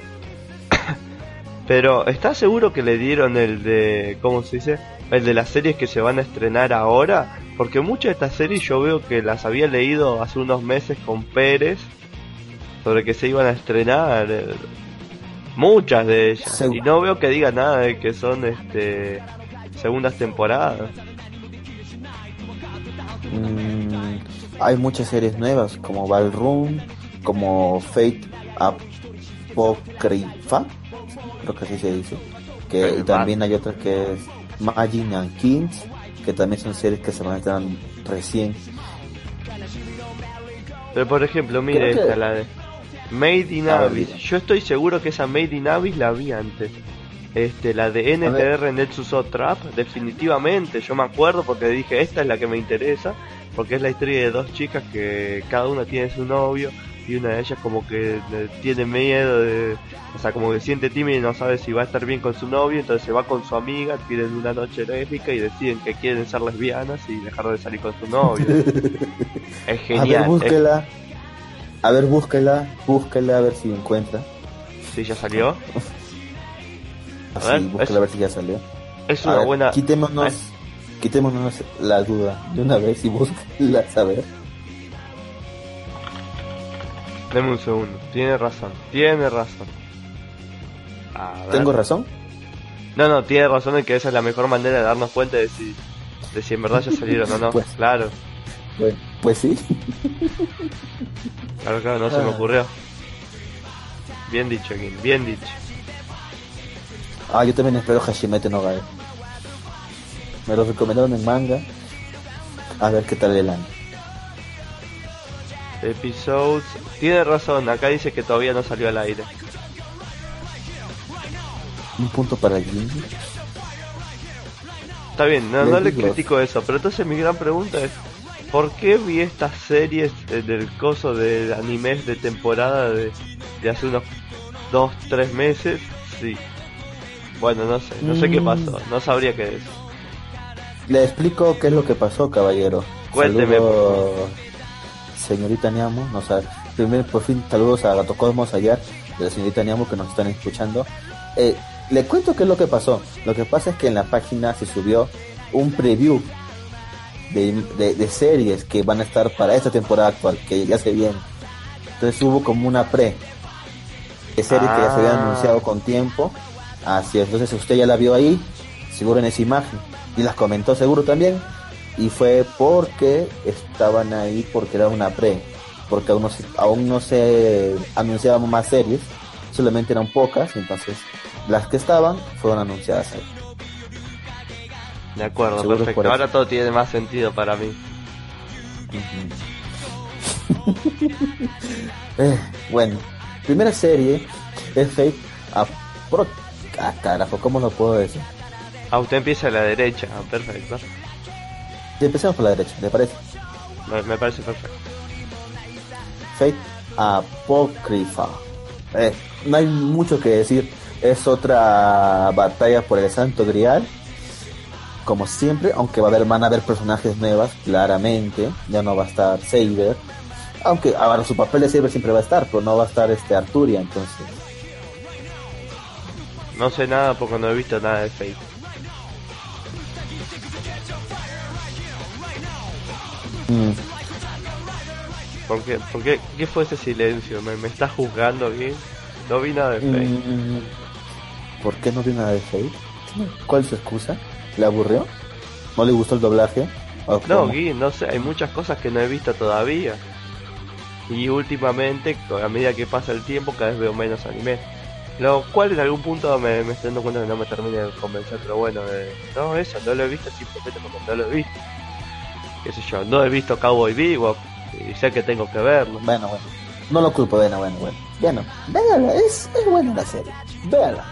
Pero, ¿estás seguro que le dieron el de, ¿cómo se dice? El de las series que se van a estrenar ahora? Porque muchas de estas series yo veo que las había leído hace unos meses con Pérez sobre que se iban a estrenar. Eh, muchas de ellas. Y no veo que diga nada de que son este segundas temporadas. Mm, hay muchas series nuevas como Ballroom, como Fate Apocrypha, creo que así se dice. Que y también hay otras que es Magic and Kings, que también son series que se van a estar recién. Pero por ejemplo, mire esta, la de Made in Abyss. Yo estoy seguro que esa Made in Abyss la vi antes. Este, la de NTR Netsuso Trap, definitivamente, yo me acuerdo porque dije, esta es la que me interesa, porque es la historia de dos chicas que cada una tiene su novio y una de ellas como que tiene miedo de, o sea, como que siente tímida y no sabe si va a estar bien con su novio, entonces se va con su amiga, tienen una noche lésbica y deciden que quieren ser lesbianas y dejar de salir con su novio. [LAUGHS] es genial. A ver, búsquela. A ver, búsquela, búsquela a ver si encuentra. ¿Sí ya salió? A ver, a ver si ya salió. Es una buena. Quitémonos, quitémonos la duda de una vez y búsquenla a ver. Deme un segundo. Tiene razón. Tiene razón. ¿Tengo razón? No, no, tiene razón en que esa es la mejor manera de darnos cuenta de si, de si en verdad ya salieron o no. [LAUGHS] Pues, claro. Pues, pues sí. Claro, claro, no se me ah. ocurrió. Bien dicho, Kim, bien dicho. Ah, yo también espero Hashimete no Gae. Me lo recomendaron en manga. A ver qué tal el año. Episodes. Tiene razón, acá dice que todavía no salió al aire. Un punto para Gingy. Está bien, no, no le critico eso, pero entonces mi gran pregunta es, ¿por qué vi estas series del coso de animes de temporada de, de hace unos dos, tres meses? Sí. Bueno, no sé, no sé qué Mm. pasó, no sabría qué es. Le explico qué es lo que pasó, caballero. Cuénteme, señorita Niamo. No, sabe. Primero, por fin, saludos a Gato Cosmos ayer, de la señorita Niamo que nos están escuchando. Eh, le cuento qué es lo que pasó. Lo que pasa es que en la página se subió un preview de, de- de series que van a estar para esta temporada actual, que ya se viene. Entonces hubo como una pre de series que ya se habían Ah. anunciado con tiempo. Así es, entonces usted ya la vio ahí, seguro en esa imagen. Y las comentó seguro también. Y fue porque estaban ahí porque era una pre. Porque aún no se, aún no se anunciaban más series. Solamente eran pocas. Entonces las que estaban fueron anunciadas ahí. De acuerdo, Seguro perfecto. Ahora todo tiene más sentido para mí. [LAUGHS] Eh, bueno, primera serie es Fate a Pro... Ah, carajo, ¿cómo lo puedo decir? Ah, usted empieza a la derecha, perfecto. Empecemos por la derecha, ¿le parece? Me, me parece perfecto. Fate Apócrifa. Eh, no hay mucho que decir. Es otra batalla por el Santo Grial. Como siempre, aunque va a haber, van a haber personajes nuevas, claramente. Ya no va a estar Saber. Aunque ahora su papel de Saber siempre va a estar, pero no va a estar este Arturia, entonces. No sé nada porque no he visto nada de Fate. Mm, ¿Por qué, por qué, qué fue ese silencio? ¿Me, me está juzgando aquí? No vi nada de Fate. mm, ¿Por qué no vio nada de Fate? ¿Cuál es su excusa? ¿Le aburrió? ¿No le gustó el doblaje? ¿O No? Gui, no sé, hay muchas cosas que no he visto todavía. Y últimamente, a medida que pasa el tiempo, cada vez veo menos anime. Lo cual en algún punto me, me estoy dando cuenta que no me termina de convencer, pero bueno, eh, no, eso no lo he visto simplemente porque no lo he visto. Qué sé yo, no he visto Cowboy Bebop y sé que tengo que verlo. Bueno, bueno. No lo culpo, bueno, bueno, bueno. Bueno, véala, es, es buena la serie. Véala.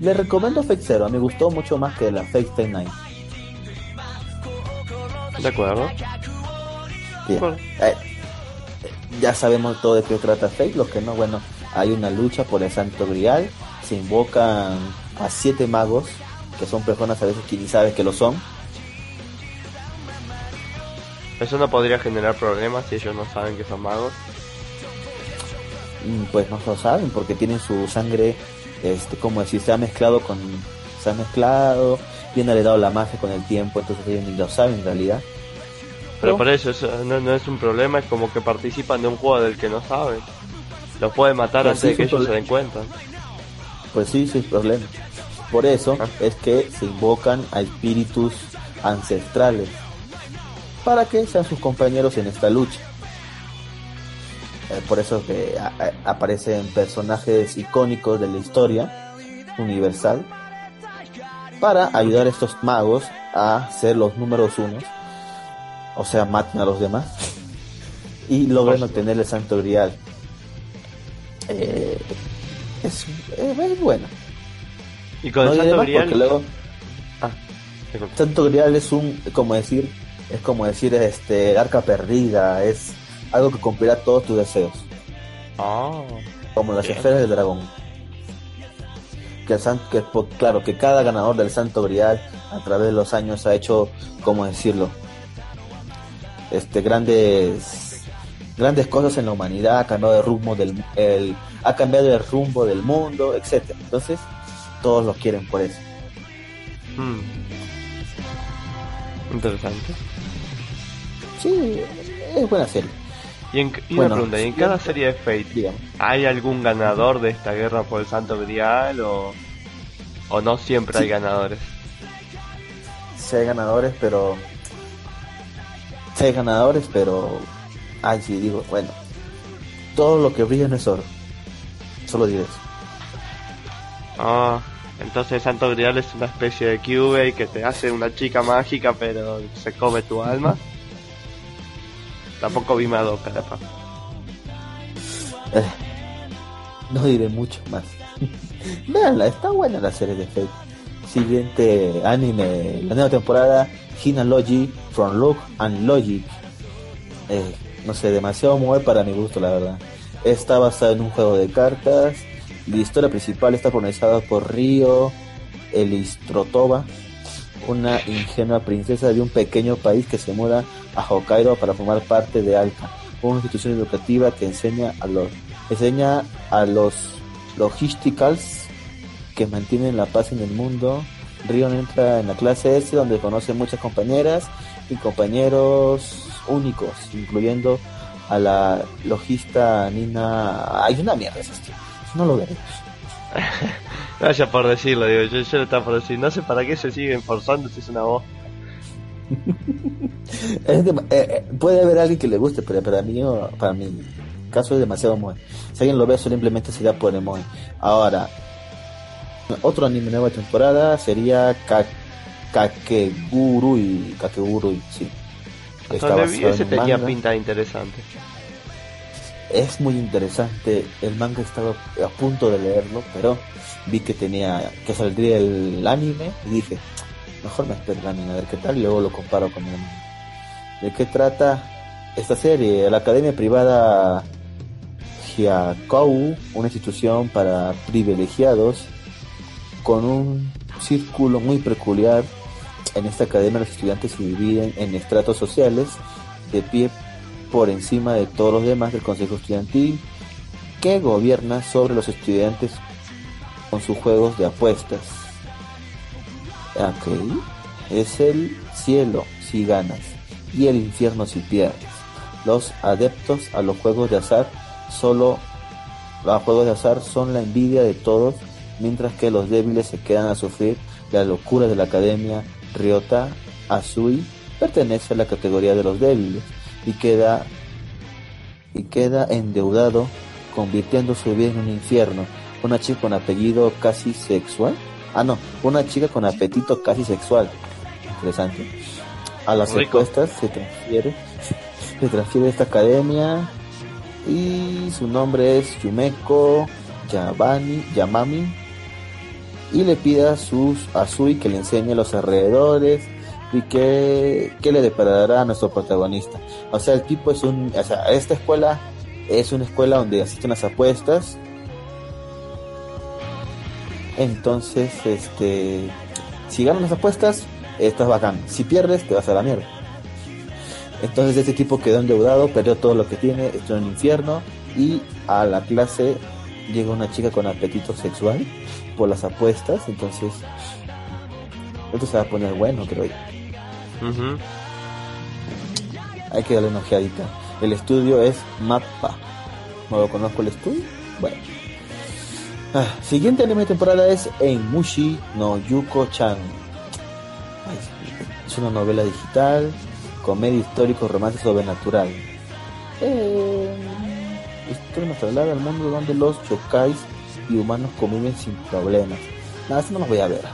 Le recomiendo Fate Zero, me gustó mucho más que la Fate Stay Night. ¿De acuerdo? Bien. Bueno. Eh, ya sabemos todo de qué trata Fate, lo que no, bueno, hay una lucha por el Santo Grial, se invocan a siete magos, que son personas a veces que ni sabes que lo son, Eso no podría generar problemas si ellos no saben que son magos. Mm, pues no lo saben porque tienen su sangre este como decir se ha mezclado con se ha mezclado bien heredado la magia con el tiempo entonces ellos ni lo saben en realidad Pero por eso, eso no, no es un problema, es como que participan de un juego del que no saben. Los puede matar Pues antes sí, de que ellos se den cuenta. pues sí sí es problema por eso Ah. es que se invocan a espíritus ancestrales para que sean sus compañeros en esta lucha Eh, por eso que aparecen personajes icónicos de la historia universal para ayudar a estos magos a ser los números unos, o sea, maten a los demás y logren Por obtener el Santo Grial. Eh, es, eh, es bueno. Y con No el Santo Grial. luego Ah. Santo Grial es un, como decir, es como decir, este, el arca perdida, es algo que cumplirá todos tus deseos. Ah, como las Bien. esferas del dragón. Que, el san- que claro, que cada ganador del Santo Grial a través de los años ha hecho, ¿cómo decirlo? Este, grandes, grandes cosas en la humanidad, ha cambiado de rumbo del, el, ha cambiado el rumbo del mundo, etcétera. Entonces, todos lo quieren por eso. hmm. Interesante. Sí, es buena serie, Y, en, y Bueno, una pregunta, ¿y en cada serie de Fate digamos. hay algún ganador de esta guerra por el Santo Grial o, o no siempre hay ganadores? Sí hay ganadores, pero... Sí hay ganadores, pero... Ay, sí, digo, bueno. Todo lo que brilla no es oro. Solo diré eso. Ah, entonces el Santo Grial es una especie de Cube que te hace una chica mágica pero se come tu alma. Tampoco vi Madoka, paso. Eh, no diré mucho más. [LAUGHS] Veanla, está buena la serie de Fate. Siguiente anime, la nueva temporada, Hina Logi, From Look and Logic. Eh, no sé, demasiado muy para mi gusto, la verdad. Está basada en un juego de cartas. La historia principal está protagonizada por Rio Elistrotova, una ingenua princesa de un pequeño país que se muda a Hokkaido para formar parte de Alka, una institución educativa que enseña a los enseña a los logisticals que mantienen la paz en el mundo. Rion entra en la clase S donde conoce muchas compañeras y compañeros únicos, incluyendo a la logista Nina. Hay una mierda ese No lo veremos. [LAUGHS] Vaya por decirlo, digo, yo, yo lo estaba por decir. No sé para qué se siguen forzando si es una voz. Eh, eh, puede haber alguien que le guste, pero para mí, para mi caso es demasiado moe. Si alguien lo ve, simplemente sería por el moe. Ahora, otro anime nueva temporada sería Ka Kakegurui. Kakegurui, sí. ese tenía pinta interesante. Es muy interesante. El manga estaba a punto de leerlo, pero vi que tenía que saldría el anime y dije, mejor me espero a ver qué tal y luego lo comparo con el anime. ¿De qué trata esta serie? La academia privada Hyakou, una institución para privilegiados con un círculo muy peculiar. En esta academia los estudiantes se dividen en estratos sociales de pie por encima de todos los demás del Consejo Estudiantil que gobierna sobre los estudiantes con sus juegos de apuestas. Ok, es el cielo si ganas y el infierno si pierdes. Los adeptos a los juegos de azar solo los juegos de azar son la envidia de todos mientras que los débiles se quedan a sufrir la locura de la academia Ryota Azui pertenece a la categoría de los débiles y queda y queda endeudado convirtiendo su vida en un infierno. Una chica con apellido casi sexual. Ah, no, una chica con apetito casi sexual. Interesante. A las respuestas se transfiere, se transfiere esta academia y su nombre es Yumeko Yabani, Yamami y le pide a, sus, a Sui que le enseñe los alrededores y que, que, le deparará a nuestro protagonista. O sea, el tipo es un... O sea, esta escuela es una escuela donde asisten las apuestas. Entonces, este... Si ganas las apuestas, estás bacán. Si pierdes, te vas a la mierda. Entonces este tipo quedó endeudado, perdió todo lo que tiene, está en el infierno y a la clase llega una chica con apetito sexual por las apuestas, entonces esto se va a poner bueno, creo yo. Hay que darle una ojeadita. El estudio es Mappa. No lo conozco el estudio. Bueno. Ah, siguiente anime de temporada es En Mushi no Yuko-chan. Es una novela digital, comedia histórico, romance sobrenatural. Eh, historia nos traslada al mundo donde los yokais y humanos conviven sin problemas. Nada, eso no los voy a ver.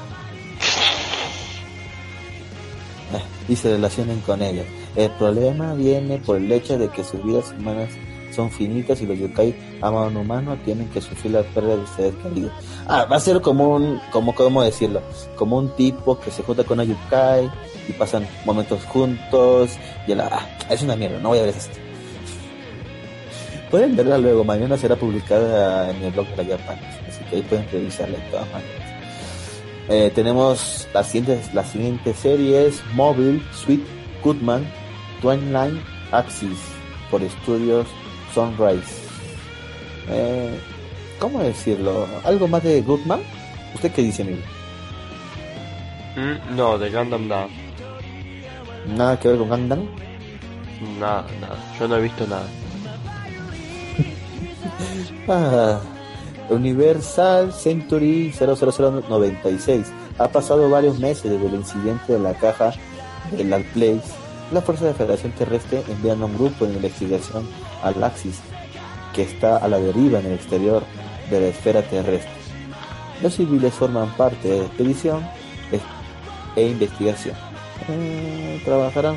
Eh, y se relacionen con ellos. El problema viene por el hecho de que sus vidas humanas son finitas y los yokai aman a un humano tienen que sufrir la pérdida de ustedes queridos. Ah, va a ser como un, como, ¿cómo decirlo? Como un tipo que se junta con una yokai y pasan momentos juntos y la, ah, es una mierda, no voy a ver esto. Pueden verla luego, mañana será publicada en el blog de la Japan, así que ahí pueden revisarla de todas maneras. Eh, tenemos las siguientes, las siguientes series, Mobile, Sweet, Goodman, Twinline, Axis, por estudios Sunrise. Eh, ¿Cómo decirlo? ¿Algo más de Goodman? ¿Usted qué dice, amigo? Mm, no, de Gundam nada. ¿Nada que ver con Gundam? Nada, nada. Yo no he visto nada. [LAUGHS] ah, Universal Century 00096. Ha pasado varios meses desde el incidente de la caja del Place. La Fuerza de Federación Terrestre enviando un grupo de investigación al Axis, que está a la deriva en el exterior de la esfera terrestre. Los civiles forman parte de la expedición e investigación. Eh, trabajarán.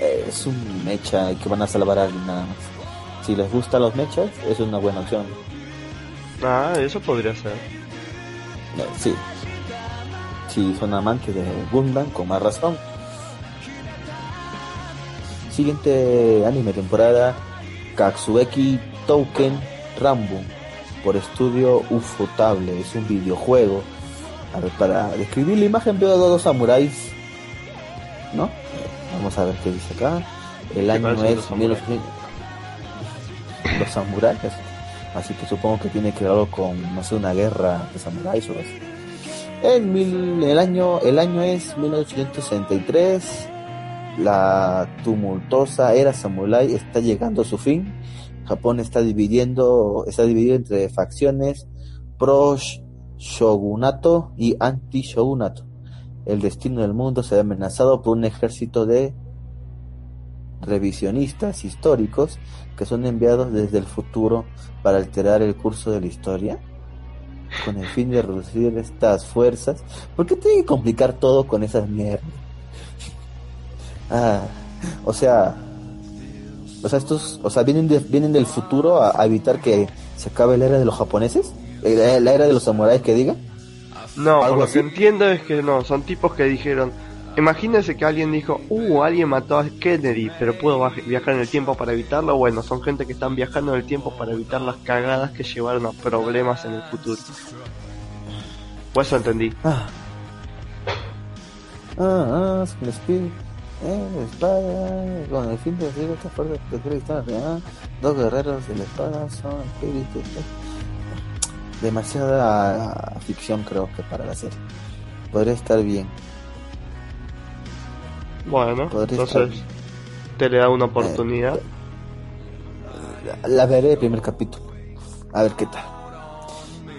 es un mecha que van a salvar a alguien nada más. si les gustan los mechas, es una buena opción. Ah, eso podría ser. Eh, Sí. Si son amantes de Gundam, con más razón. Siguiente anime temporada, Katsueki Touken Rambo, por estudio Ufotable. Es un videojuego. A ver, para describir la imagen veo a dos samuráis, ¿no? Vamos a ver qué dice acá. El año es los samuráis. 1900 [LAUGHS] los samuráis. Así que supongo que tiene que ver algo con, no sé, una guerra de samuráis o así. En mil- el año, el año es 1863. La tumultuosa era samurái está llegando a su fin. Japón está dividiendo, está dividido entre facciones pro shogunato y anti shogunato. El destino del mundo se ve amenazado por un ejército de revisionistas históricos que son enviados desde el futuro para alterar el curso de la historia con el fin de reducir estas fuerzas. ¿Por qué tiene que complicar todo con esas mierdas? Ah, o sea, o sea, estos, o sea, vienen, de- vienen del futuro a, a evitar que se acabe la era de los japoneses, Eh, la era de los samuráis que diga. No, por ¿Algo lo así? que entiendo es que no, son tipos que dijeron, imagínense que alguien dijo, uh, alguien mató a Kennedy, pero puedo viajar en el tiempo para evitarlo. Bueno, son gente que están viajando en el tiempo para evitar las cagadas que llevaron a problemas en el futuro. Pues eso entendí. Ah, ah, ah, con speed, eh, espada, con el fin de decir esta fuerza de cristal real, dos guerreros de la espada son espíritus. Demasiada ficción creo que para la serie. Podría estar bien. Bueno, Podría entonces te le da una oportunidad. La, la veré el primer capítulo. A ver qué tal.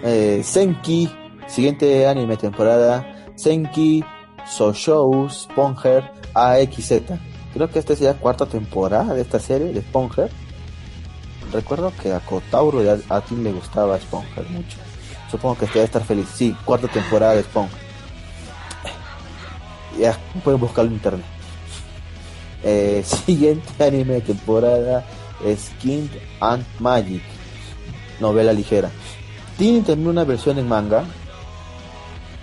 Eh, Senki, siguiente anime temporada. Senki, Soshou, Sponger, AXZ. Creo que esta es ya cuarta temporada de esta serie de Sponger. Recuerdo que a Kotauro y a, a Tim le gustaba Sponger mucho. Supongo que debe estar feliz. Sí, cuarta temporada de Sponger. Ya, pueden buscarlo en internet. Eh, [LAUGHS] siguiente anime de temporada es King and Magic, novela ligera. Tiene también una versión en manga,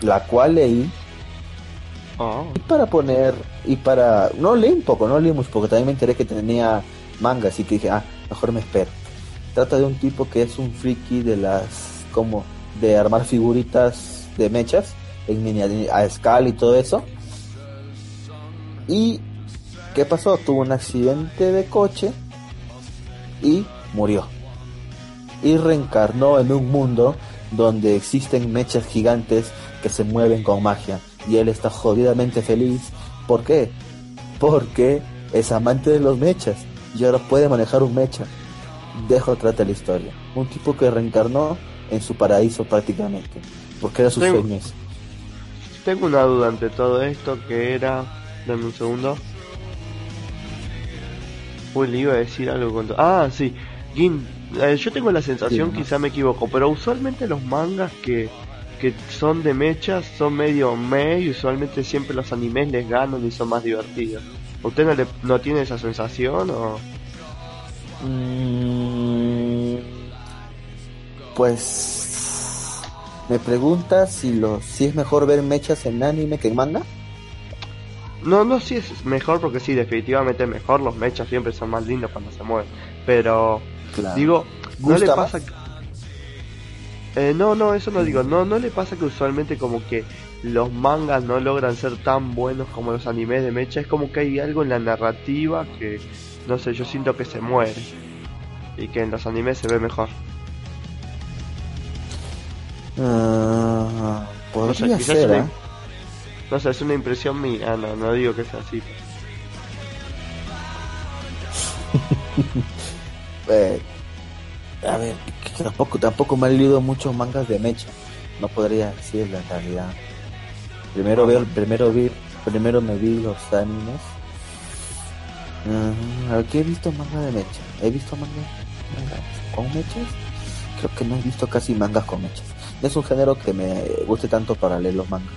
la cual leí Oh, y para poner y para no leí un poco, no leí mucho porque también me enteré que tenía manga, así que dije, ah, mejor me espero. Trata de un tipo que es un friki de las como de armar figuritas de mechas en mini- a escala y todo eso. Y ¿qué pasó? Tuvo un accidente de coche y murió. Y reencarnó en un mundo donde existen mechas gigantes que se mueven con magia. Y él está jodidamente feliz. ¿Por qué? Porque es amante de los mechas y ahora puede manejar un mecha. Dejo trata la historia. Un tipo que reencarnó en su paraíso prácticamente. Porque era su Tengo- sueño ese. tengo una duda ante todo esto que era... Dame un segundo. Uy, le iba a decir algo con... Ah, sí. Gin, eh, yo tengo la sensación, Sí, ¿no? quizá me equivoco, pero usualmente los mangas que, que son de mechas son medio meh y usualmente siempre los animes les ganan y son más divertidos. ¿Usted no, le, no tiene esa sensación o...? Mm, pues me pregunta si lo si es mejor ver mechas en anime que en manga. No, no, sí es mejor porque sí, definitivamente es mejor. Los mechas siempre son más lindos cuando se mueven. Pero, Claro. digo, no le ¿Gusta pasa... que- Eh, no, no, eso no digo. No, no le pasa que usualmente como que los mangas no logran ser tan buenos como los animes de mecha. Es como que hay algo en la narrativa que, no sé, yo siento que se muere. Y que en los animes se ve mejor. Ah, No sé, quizás ser, una- ¿eh? No sé, es una impresión mía. No, no digo que sea así. [LAUGHS] Eh, a ver, que tampoco tampoco me he leído muchos mangas de mecha. No podría decir la realidad. Primero veo, primero vi, primero me vi los animes. Ujú, a ¿qué he visto manga de mecha? He visto mangas mangas con mechas. Creo que no he visto casi mangas con mechas. Es un género que me guste tanto para leer los mangas.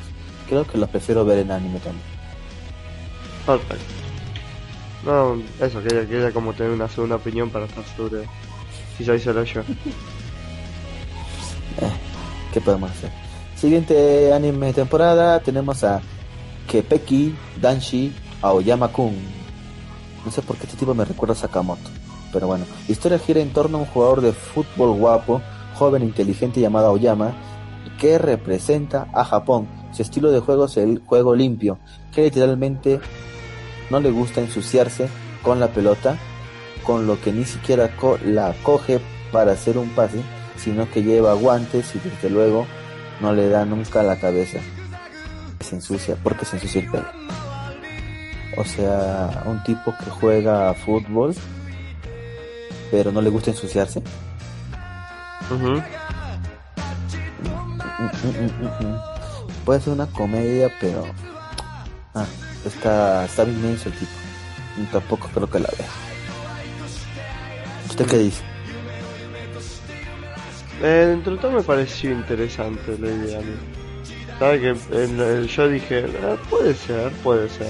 Creo que los prefiero ver en anime también. Perfecto. No, eso, quería, quería como tener una segunda opinión para estar sobre si soy yo. [LAUGHS] Eh, ¿Qué podemos hacer? Siguiente anime de temporada tenemos a Kepeki Danshi Aoyama-kun. No sé por qué este tipo me recuerda a Sakamoto. Pero bueno, la historia gira en torno a un jugador de fútbol guapo, joven, inteligente llamado Aoyama, que representa a Japón. Su estilo de juego es el juego limpio, que literalmente no le gusta ensuciarse con la pelota, con lo que ni siquiera co la coge para hacer un pase, sino que lleva guantes y desde luego no le da nunca la cabeza. Se ensucia porque se ensucia el pelo. O sea, un tipo que juega fútbol, pero no le gusta ensuciarse. Mm, mm, mm, mm. Puede ser una comedia, pero ah, está, está bien inmenso el tipo. Tampoco creo que la vea. ¿Usted qué dice? Eh, dentro de todo me pareció interesante la idea. ¿no? ¿Sabe que el- yo dije, "Ah, puede ser, puede ser?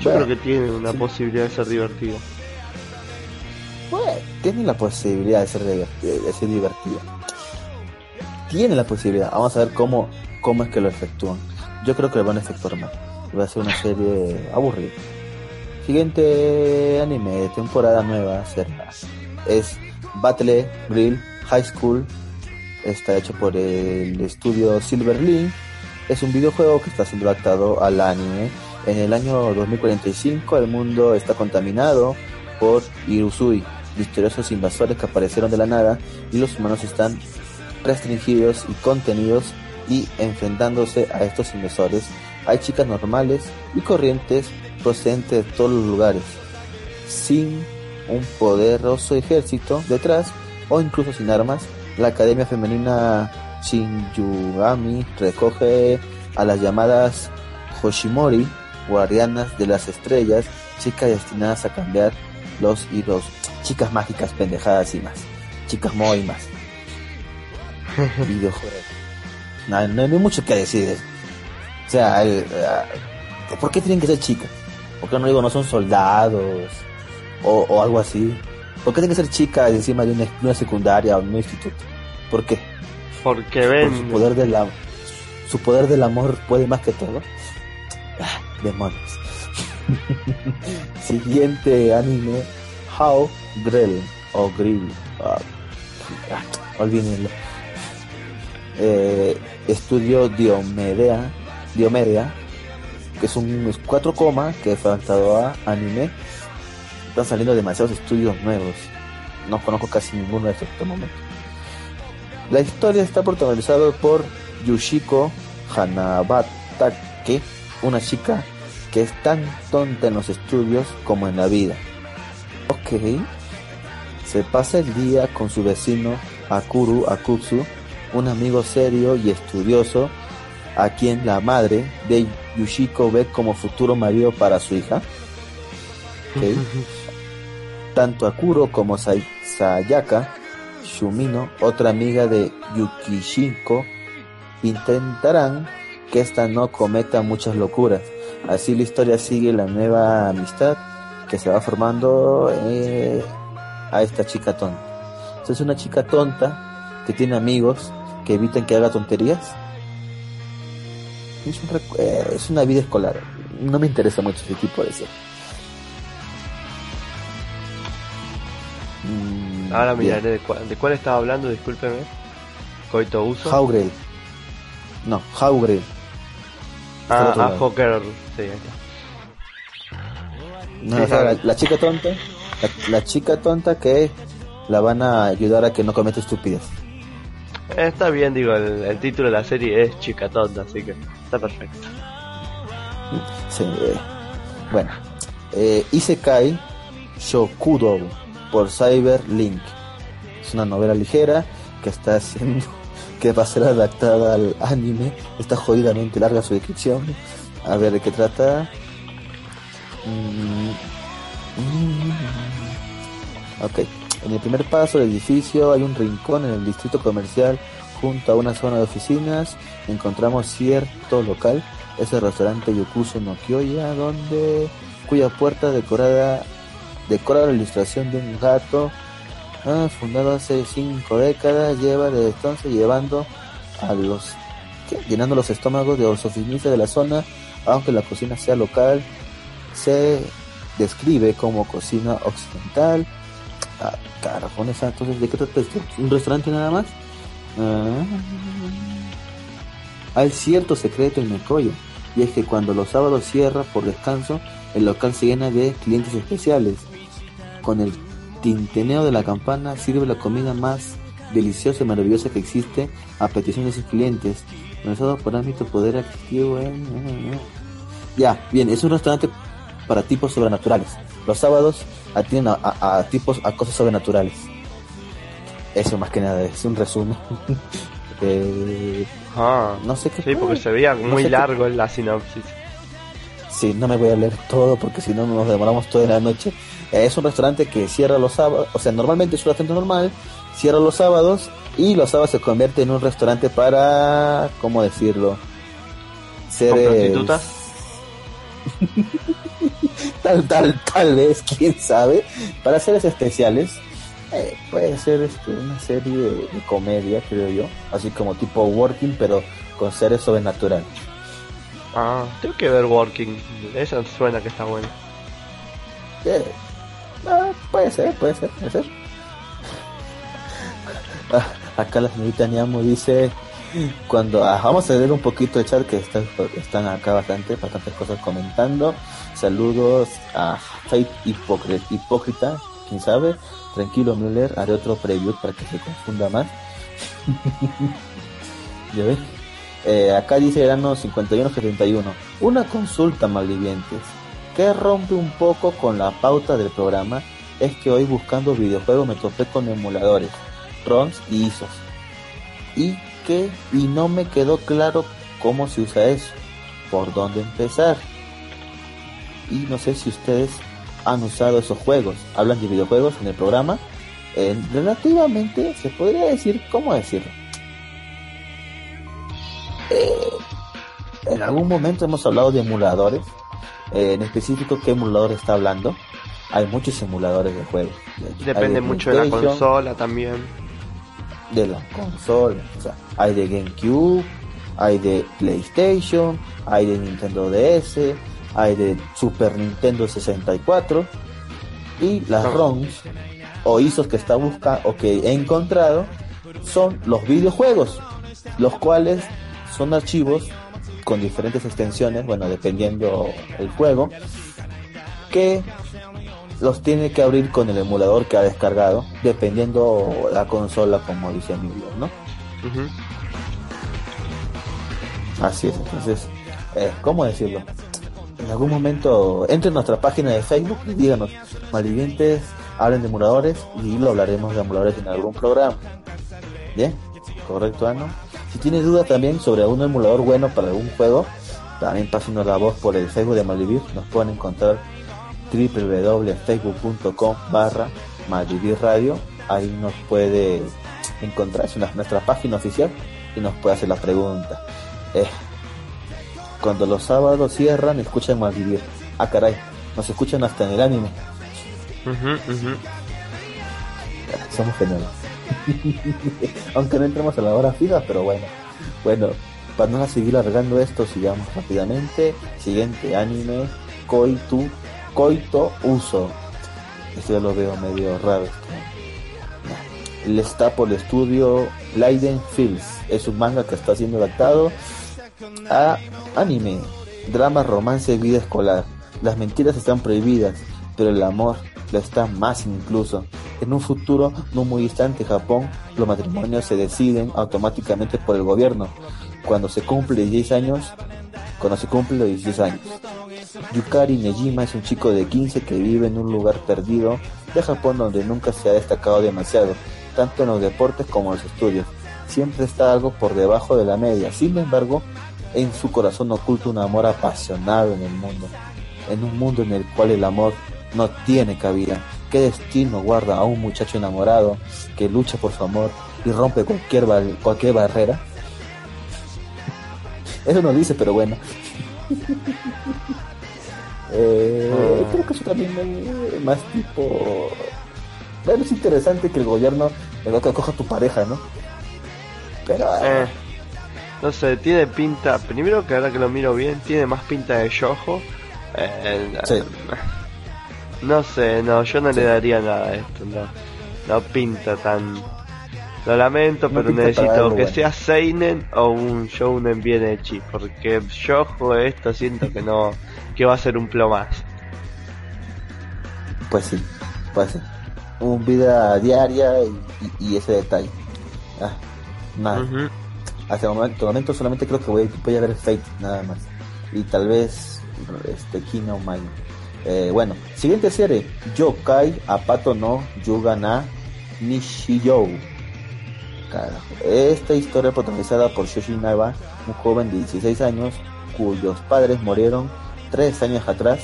Yo Bueno, creo que tiene una sí. posibilidad de ser divertido. Bueno, tiene la posibilidad de ser, de ser divertido. Tiene la posibilidad. Vamos a ver cómo, cómo es que lo efectúan. Yo creo que lo van a efectuar mal. Va a ser una serie aburrida. Siguiente anime de temporada nueva será es Battle Grill High School. Está hecho por el estudio Silver Link. Es un videojuego que está siendo adaptado al anime. En el año 2045 el mundo está contaminado por Irusui, misteriosos invasores que aparecieron de la nada y los humanos están restringidos y contenidos y enfrentándose a estos invasores. Hay chicas normales y corrientes procedentes de todos los lugares, sin un poderoso ejército detrás o incluso sin armas. La academia femenina Shinjugami recoge a las llamadas Hoshimori, guardianas de las estrellas, chicas destinadas a cambiar los hilos, chicas mágicas, pendejadas y más, chicas muy más. [LAUGHS] No, no, hay mucho que decir. O sea, el, ah, ¿por qué tienen que ser chicas? ¿Por qué no digo no son soldados? O, o algo así. ¿Por qué tienen que ser chicas encima de una, una secundaria o un instituto? ¿Por qué? Porque Por ven, su poder del su poder del amor puede más que todo. Ah, demonios. [LAUGHS] Siguiente anime, How Grill o Grill. Ah, ah, olvídenlo. Eh, estudio Diomedea, Diomedea, es un es cuatro coma que fue adaptado a anime. Están saliendo demasiados estudios nuevos. No conozco casi ninguno de estos en este momento. La historia está protagonizada por Yushiko Hanabatake, una chica que es tan tonta en los estudios como en la vida. Ok. Se pasa el día con su vecino Akuru Akutsu, un amigo serio y estudioso, a quien la madre de Yushiko ve como futuro marido para su hija. Ok. Tanto Akuro como Sayaka Shumino, otra amiga de Yukishiko, intentarán que esta no cometa muchas locuras. Así la historia sigue la nueva amistad que se va formando eh, a esta chica tonta. Es una chica tonta que tiene amigos que evitan que haga tonterías. Es, un recu- eh, es una vida escolar. No me interesa mucho ese tipo de serie. Mm, ahora bien. miraré de cuál, de cuál estaba hablando, discúlpeme. Coito Uso. Haugrel. No, Haugrel. Ah, ah. Hawker, sí, ahí está. No, Sí, o sea, la, chica tonta, la, la chica tonta que la van a ayudar a que no cometa estupidez. Está bien, digo, el, el título de la serie es Chica Tonta, así que perfecto. Sí, eh, bueno, eh, Isekai Shokudo por Cyberlink. Es una novela ligera que está haciendo [LAUGHS] que va a ser adaptada al anime. Está jodidamente larga su descripción. A ver de qué trata. Mm, mm. Ok. En el primer paso del edificio hay un rincón en el distrito comercial junto a una zona de oficinas. Encontramos cierto local es el restaurante Yokuso no Kyoya, donde cuya puerta decorada decora la ilustración de un gato ah, fundado hace cinco décadas, lleva desde entonces llevando a los llenando los estómagos de los oficinistas de la zona, aunque la cocina sea local, se describe como cocina occidental. Ah, carajo, entonces, ¿de qué trata esto? ¿Un restaurante nada más? Ah, hay cierto secreto en Mekoya, y es que cuando los sábados cierra por descanso, el local se llena de clientes especiales. Con el tinteneo de la campana sirve la comida más deliciosa y maravillosa que existe a petición de sus clientes, organizado por ámbito poder adquisitivo. Eh, eh, eh. Ya, bien, es un restaurante para tipos sobrenaturales. Los sábados atienden a, tipos, a cosas sobrenaturales. Eso más que nada es un resumen. [LAUGHS] ah, no sé qué. Sí, porque se veía muy largo en la sinopsis. Sí, no me voy a leer todo porque si no nos demoramos toda la noche. Es un restaurante que cierra los sábados, o sea, normalmente es un restaurante normal, cierra los sábados y los sábados se convierte en un restaurante para, ¿cómo decirlo? Seres... [LAUGHS] tal, tal, tal vez, quién sabe, para seres especiales. Eh, puede ser este, una serie de, comedia, creo yo, así como tipo Working, pero con seres sobrenaturales. Ah, tengo que ver Working, esa suena que está buena. Eh, ah, puede ser, puede ser, puede ser. [LAUGHS] Ah, acá la señorita Niamo dice cuando ah, vamos a leer un poquito de chat que están, están acá bastante, bastantes cosas comentando. Saludos a Fate Hipócrita, quién sabe. Tranquilo, Müller, haré otro preview para que se confunda más. [LAUGHS] ¿Ya ves? Eh, acá dice Verano 5171. Una consulta, malvivientes, que rompe un poco con la pauta del programa es que hoy buscando videojuegos me topé con emuladores, ROMs y ISOs. Y que y no me quedó claro cómo se usa eso, por dónde empezar. Y no sé si ustedes han usado esos juegos, hablan de videojuegos en el programa, relativamente se podría decir, ¿cómo decirlo? Eh, en algún momento hemos hablado de emuladores, eh, en específico qué emulador está hablando. Hay muchos emuladores de juegos. Depende mucho de la consola también de la consola. O sea, hay de GameCube, hay de PlayStation, hay de Nintendo DS, hay de Super Nintendo 64 y las ROMs o ISOs que está buscando o que he encontrado son los videojuegos, los cuales son archivos con diferentes extensiones, bueno, dependiendo el juego, que los tiene que abrir con el emulador que ha descargado, dependiendo la consola, como dice Emilio, ¿no? Así es, entonces, eh, ¿cómo decirlo? En algún momento, entre en nuestra página de Facebook y díganos, malvivientes, hablen de emuladores y lo hablaremos de emuladores en algún programa. ¿Bien? ¿Correcto, Ano? Si tiene dudas también sobre un emulador bueno para algún juego, también pásenos la voz por el Facebook de Malvivir, nos pueden encontrar www.facebook.com barra Radio. Ahí nos puede encontrar, es nuestra página oficial y nos puede hacer la pregunta. Eh, cuando los sábados cierran, escuchan Malvivir. Ah, caray, nos escuchan hasta en el anime. Somos geniales. [LAUGHS] Aunque no entremos a la hora fija, pero bueno. Bueno, para no seguir alargando esto, sigamos rápidamente. Siguiente anime, Koitu coito uso. Esto ya lo veo medio raro. Él está por el estudio Leiden Fields. Es un manga que está siendo adaptado a anime, drama, romance, vida escolar. Las mentiras están prohibidas, pero el amor lo está más incluso. En un futuro no muy distante Japón, los matrimonios se deciden automáticamente por el gobierno. Cuando se cumple 10 años, cuando se cumple los 16 años. Yukari Nejima es un chico de 15 que vive en un lugar perdido de Japón donde nunca se ha destacado demasiado, tanto en los deportes como en los estudios. Siempre está algo por debajo de la media, sin embargo, en su corazón oculta un amor apasionado en el mundo, en un mundo en el cual el amor no tiene cabida. ¿Qué destino guarda a un muchacho enamorado que lucha por su amor y rompe cualquier, cualquier barrera? [LAUGHS] Eso no dice, pero bueno. [LAUGHS] Eh, Ah. Creo que eso también es más tipo... Bueno, es interesante que el gobierno que coja a tu pareja, ¿no? Pero... Eh, no sé, tiene pinta. Primero que ahora que lo miro bien, tiene más pinta de yojo. Eh, Sí. [LAUGHS] No sé, no, yo no le daría nada a esto, no. No pinta tan. Lo lamento, No pero necesito que bueno. sea Seinen o un shounen bien hecho. Porque yojo esto siento que no. que va a ser un plomazo. Pues sí, puede ser. Un vida diaria y, y- y ese detalle. Ah, nada. Hasta el momento, solamente creo que voy, a ver Fate nada más. Y tal vez este Kino Mai. Eh, bueno, siguiente serie. Yokai Apato no Yuga na Nishiyou. Esta historia protagonizada por Shoshinaba, un joven de 16 años cuyos padres murieron tres años atrás.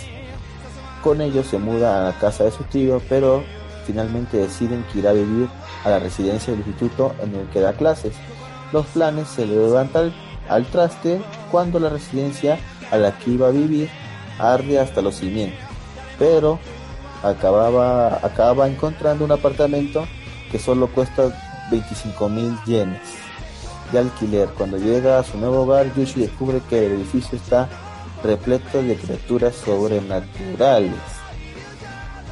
Con ellos se muda a la casa de su tío, pero finalmente deciden que irá a vivir a la residencia del instituto en el que da clases. Los planes se le levantan al traste cuando la residencia a la que iba a vivir arde hasta los cimientos. Pero acababa, acaba encontrando un apartamento que solo cuesta 25 mil yenes de alquiler. Cuando llega a su nuevo hogar, Yushi descubre que el edificio está repleto de criaturas sobrenaturales,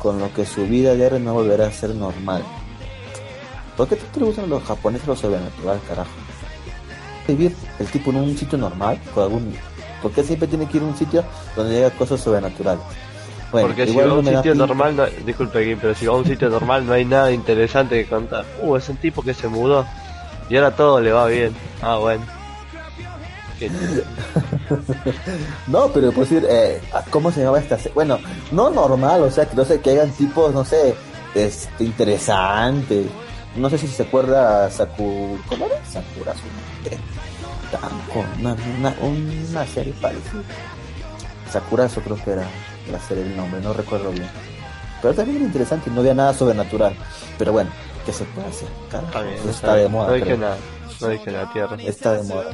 con lo que su vida diaria no volverá a ser normal. ¿Por qué le gustan los japoneses lo sobrenatural, carajo? Vivir el tipo en un sitio normal, con algún... ¿Por qué siempre tiene que ir a un sitio donde llega cosas sobrenaturales? Bueno, Porque si va a un sitio normal, no, disculpe Kim, pero si va a un sitio normal no hay nada interesante que contar. Uh, es un tipo que se mudó y ahora todo le va bien. Ah, bueno. [LAUGHS] No, pero por decir, eh, ¿cómo se llama esta? Bueno, no normal, o sea, que no sé, que hagan tipos, no sé, este, interesantes. No sé si se acuerda Saku... ¿Cómo era? Sakura Tampoco, una, una, una serie parecida. Sakurazo creo que era la serie el nombre, no recuerdo bien. Pero también era interesante, no había nada sobrenatural. Pero bueno, ¿qué se puede hacer? Carajo, Está bien, está, está de moda. No dije nada, no dije nada, tierra. está de moda.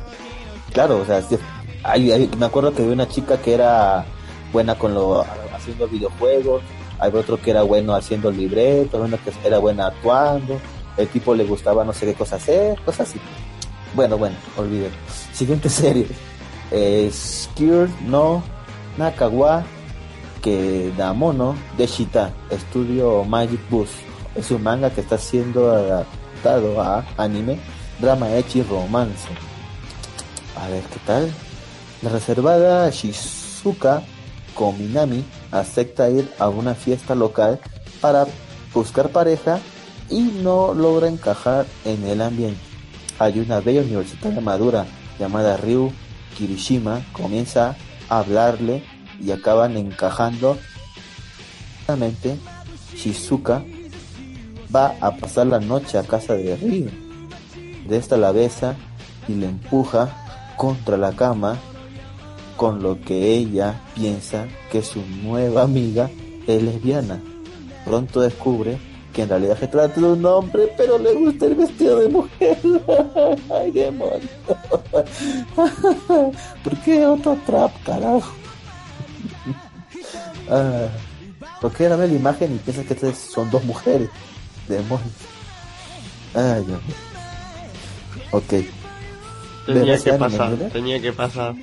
Claro, o sea, sí, hay- hay- me acuerdo que había una chica que era buena con lo haciendo videojuegos, hay otro que era bueno haciendo libretos, uno que era buena actuando, el tipo le gustaba no sé qué cosa hacer, cosas así. Bueno, bueno, olviden. Siguiente [LAUGHS] serie. Eh, Skirt no Nakawa que Damono de Shita, estudio Magic Bus. Es un manga que está siendo adaptado a anime, drama echi romance. A ver qué tal. La reservada Shizuka Kominami acepta ir a una fiesta local para buscar pareja y no logra encajar en el ambiente. Hay una bella universitaria madura llamada Ryu Kirishima, comienza a hablarle y acaban encajando. Shizuka va a pasar la noche a casa de Ryu. De esta la besa y le empuja contra la cama, con lo que ella piensa que su nueva amiga es lesbiana. Pronto descubre que en realidad se trata de un hombre, pero le gusta el vestido de mujer. [LAUGHS] Ay, demonio. [LAUGHS] ¿Por qué otro trap, carajo? [LAUGHS] Ah, ¿Por qué no ve la imagen y piensa que estas son dos mujeres? Demonios. Ay, Dios mío. Ok. Tenía ¿Verás que pasar, tenía que pasar.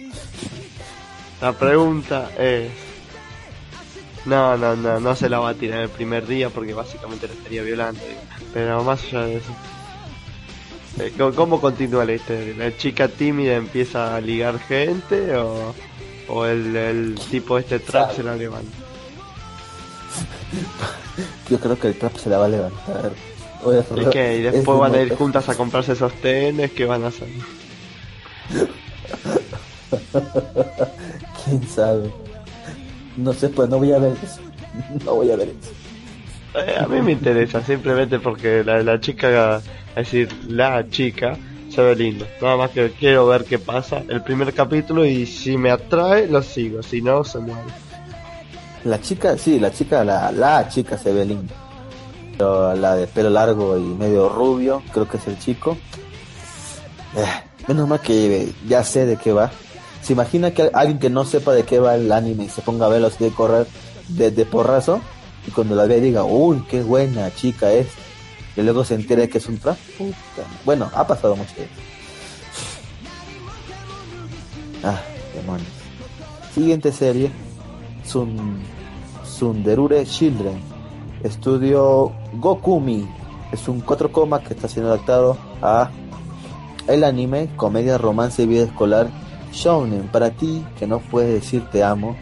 La pregunta es... No, no, no, no se la va a tirar el primer día porque básicamente la estaría violando. Pero más allá de eso... Eh, ¿Cómo, cómo continúa la historia? ¿La chica tímida empieza a ligar gente o, o el, el tipo este trap se la levanta? [LAUGHS] Yo creo que el trap se la va a levantar. Voy a ¿Y qué? ¿Y es después van a ir juntas a comprarse esos tenis? ¿Qué van a hacer? [LAUGHS] ¿Quién sabe? No sé, pues no voy a ver eso. [LAUGHS] No voy a ver eso. Eh, a mí me interesa simplemente porque la, la chica, es decir, la chica se ve lindo. Nada más que quiero ver qué pasa el primer capítulo y si me atrae lo sigo, si no se muere. La chica, sí, la chica, la, la chica se ve linda. Pero la de pelo largo y medio rubio, creo que es el chico. Eh, menos mal que ya sé de qué va. ¿Se imagina que alguien que no sepa de qué va el anime y se ponga a verlo así de correr de, porrazo y cuando la vea diga, uy, qué buena chica es, y luego se entere que es un trap? Bueno, ha pasado mucho. Ah, demonios. Siguiente serie, Sun, Sunderure Children, estudio Gokumi, es un 4 coma que está siendo adaptado a el anime, comedia, romance y vida escolar Shounen. Para ti, que no puedes decir te amo,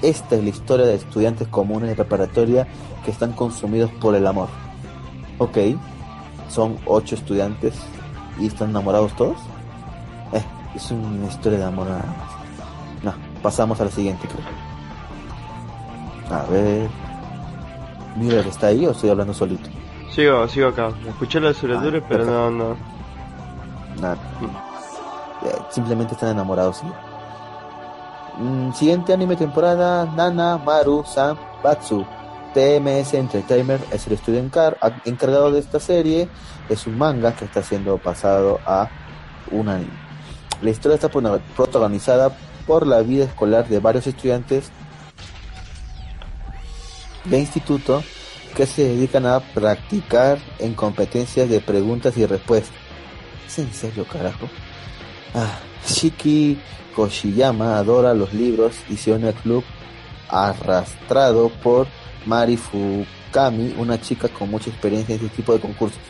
esta es la historia de estudiantes comunes de preparatoria que están consumidos por el amor. Ok, son 8 estudiantes y están enamorados todos. Eh, es una historia de amor nada más. No, pasamos a la siguiente, creo. A ver. Mira, ¿está ahí o estoy hablando solito? Sigo, sigo acá. Escuché de Suredure, Ah, pero no, no. Nada. Simplemente están enamorados. ¿sí? Mm, siguiente anime temporada: Nana Maru San Batsu. TMS Entertainment es el estudio encar- encargado de esta serie. Es un manga que está siendo pasado a un anime. La historia está protagonizada por la vida escolar de varios estudiantes de instituto que se dedican a practicar en competencias de preguntas y respuestas. ¿Es en serio, carajo? Ah, Shiki Koshiyama adora los libros y se une al club arrastrado por Mari Fukami, una chica con mucha experiencia en este tipo de concursos.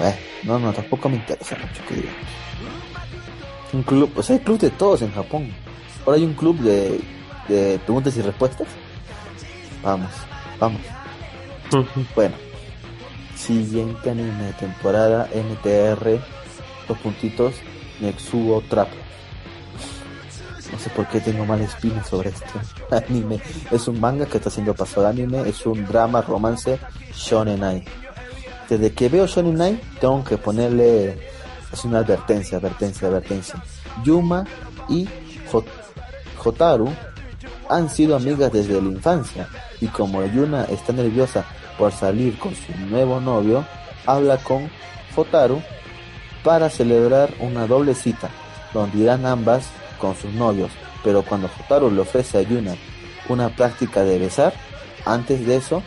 Eh, no, no, tampoco me interesa mucho que digamos. Un club, o sea, hay club de todos en Japón. Ahora hay un club de, de preguntas y respuestas. Vamos, vamos. Bueno, siguiente anime de temporada NTR, dos puntitos, Nexuo Trap. No sé por qué tengo mala espina sobre este [LAUGHS] anime. Es un manga que está siendo pasado anime, es un drama, romance, Shonen Ai. Desde que veo Shonen Ai, tengo que ponerle, es una advertencia, advertencia, advertencia. Yuma y Hot- Hotaru han sido amigas desde la infancia y como Yuna está nerviosa por salir con su nuevo novio, habla con Hotaru para celebrar una doble cita donde irán ambas con sus novios, pero cuando Hotaru le ofrece a Yuna una práctica de besar, antes de eso,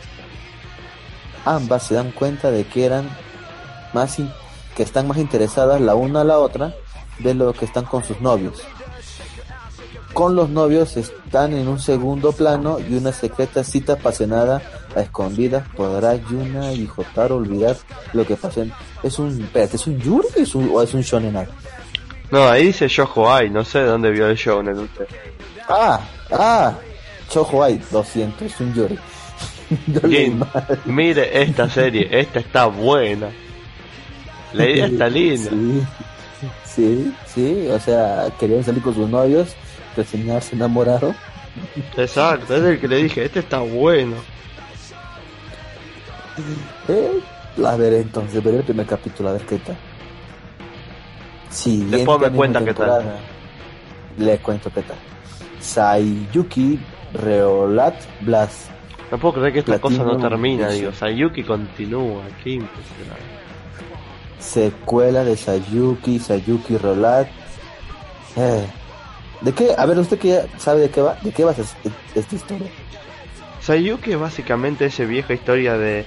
ambas se dan cuenta de que eran más que están más interesadas la una a la otra de lo que están con sus novios con los novios están en un segundo plano y una secreta cita apasionada a escondidas podrá Yuna y Jotaro olvidar lo que pasó. Es un espérate, es un yuri es un- o es un shonen ai? No, ahí dice Yojo Ai, no sé de dónde vio el show en usted. ah ah Chojo ai 200 es un yuri [LAUGHS] Bien, mal. mire esta serie, esta está buena. La idea está [LAUGHS] linda. sí sí sí o sea querían salir con sus novios reseñarse enamorado Exacto, es el que le dije, este está bueno. Eh, la veré entonces, veré el primer capítulo a ver qué tal. Siguiente Después me cuenta qué tal. Le cuento qué tal. Sayuki Reolat Blast. No puedo creer que esta Platino cosa no termina, Edition. digo. Sayuki continúa, qué impresionante. Secuela de Sayuki, Sayuki Reolat. Eh, ¿De qué? A ver, usted que ya sabe de qué va, ¿de qué va esta, esta historia? Sayuki es básicamente esa vieja historia de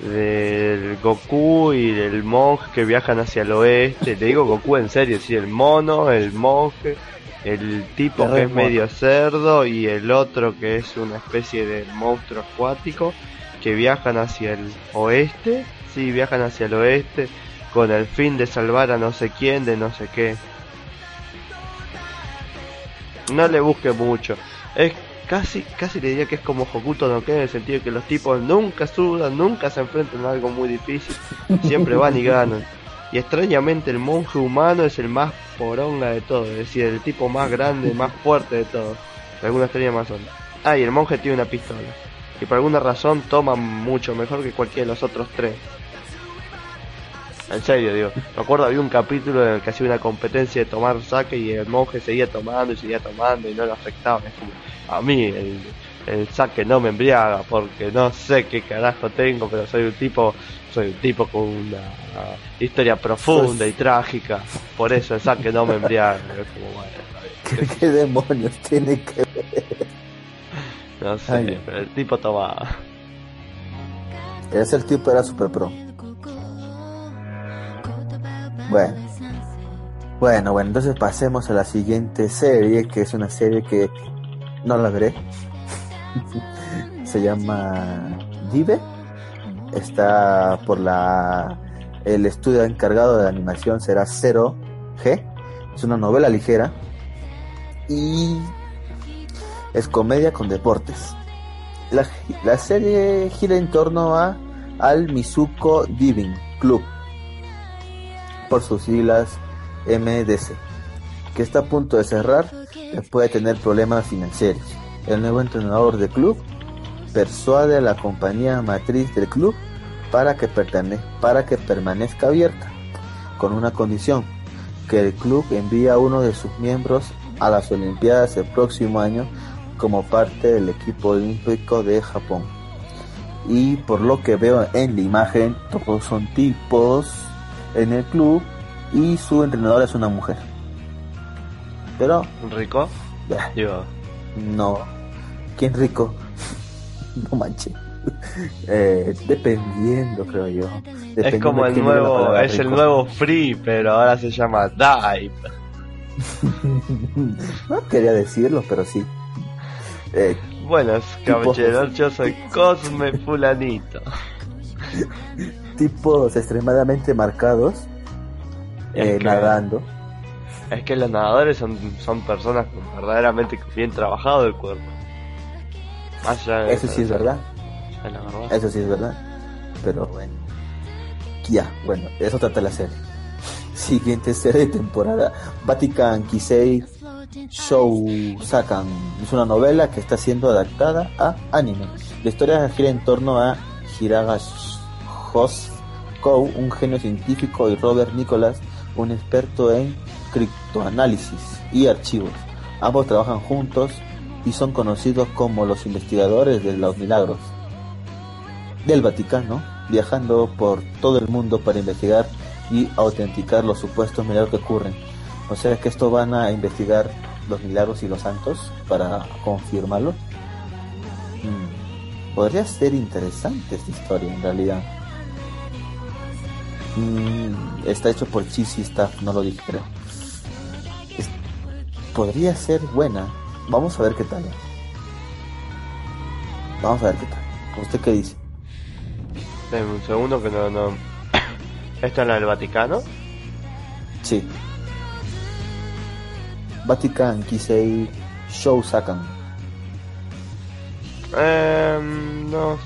del Goku y del monje que viajan hacia el oeste. Le digo Goku en serio, sí, el mono, el monje, el tipo que es medio cerdo y el otro que es una especie de monstruo acuático que viajan hacia el oeste. Sí, viajan hacia el oeste con el fin de salvar a no sé quién de no sé qué. No le busque mucho. Es casi, casi le diría que es como Hokuto no Ken en el sentido de que los tipos nunca sudan, nunca se enfrentan a algo muy difícil, siempre van y ganan. Y extrañamente el monje humano es el más poronga de todos, es decir, el tipo más grande, más fuerte de todos. Por alguna extraña razón. Ah, y el monje tiene una pistola. Y por alguna razón toma mucho mejor que cualquiera de los otros tres. En serio, digo. Me acuerdo había un capítulo en el que hacía una competencia de tomar saque y el monje seguía tomando y seguía tomando y no lo afectaba. Es como, a mí, el, el saque no me embriaga porque no sé qué carajo tengo, pero soy un tipo, soy un tipo con una historia profunda y trágica. Por eso el saque no me embriaga. ¿Qué, demonios tiene que ver? No sé, pero el tipo tomaba. Ese tipo era super pro. Bueno. Bueno, bueno, entonces pasemos a la siguiente serie, que es una serie que no la veré. Se llama Dive. Está por la. El estudio encargado de animación será 0G. Es una novela ligera. Y es comedia con deportes. La, la serie gira en torno a al Mizuko Diving Club, por sus siglas MDC, que está a punto de cerrar después de tener problemas financieros. El nuevo entrenador del club persuade a la compañía matriz del club para que, para que permanezca abierta, con una condición, que el club envíe a uno de sus miembros a las Olimpiadas el próximo año como parte del equipo olímpico de Japón. Y por lo que veo en la imagen, todos son tipos en el club y su entrenador es una mujer. Pero... ¿Rico? Yo. No. ¿Quién rico? [LAUGHS] no manches. Eh, dependiendo, creo yo. es como el nuevo, es el nuevo Free, pero ahora se llama Dive. [LAUGHS] no quería decirlo, pero sí. Eh, Buenas caballeros, yo soy Cosme Fulanito. [LAUGHS] Tipos extremadamente marcados, eh, nadando. Es que los nadadores son, son personas verdaderamente bien trabajado el cuerpo. eso sí es verdad. Eso sí es verdad. Pero bueno. Ya, bueno, eso trata la serie. [LAUGHS] Siguiente serie de temporada. Vatican Kisei Show Sakan. Es una novela que está siendo adaptada a anime. La historia gira en torno a Hiraga Kou, un genio científico, y Robert Nicholas, un experto en criptoanálisis y archivos. Ambos trabajan juntos y son conocidos como los investigadores de los milagros del Vaticano, viajando por todo el mundo para investigar y autenticar los supuestos milagros que ocurren. O sea que esto van a investigar los milagros y los santos para confirmarlo. Mm, podría ser interesante esta historia en realidad. Mm, está hecho por Cheesy Staff, no lo dije creo. Podría ser buena. Vamos a ver qué tal. Vamos a ver qué tal. ¿Usted qué dice? un segundo que no... no... ¿Esta es la del Vaticano? Sí. Vatican Kisei Show Sakan. Em, no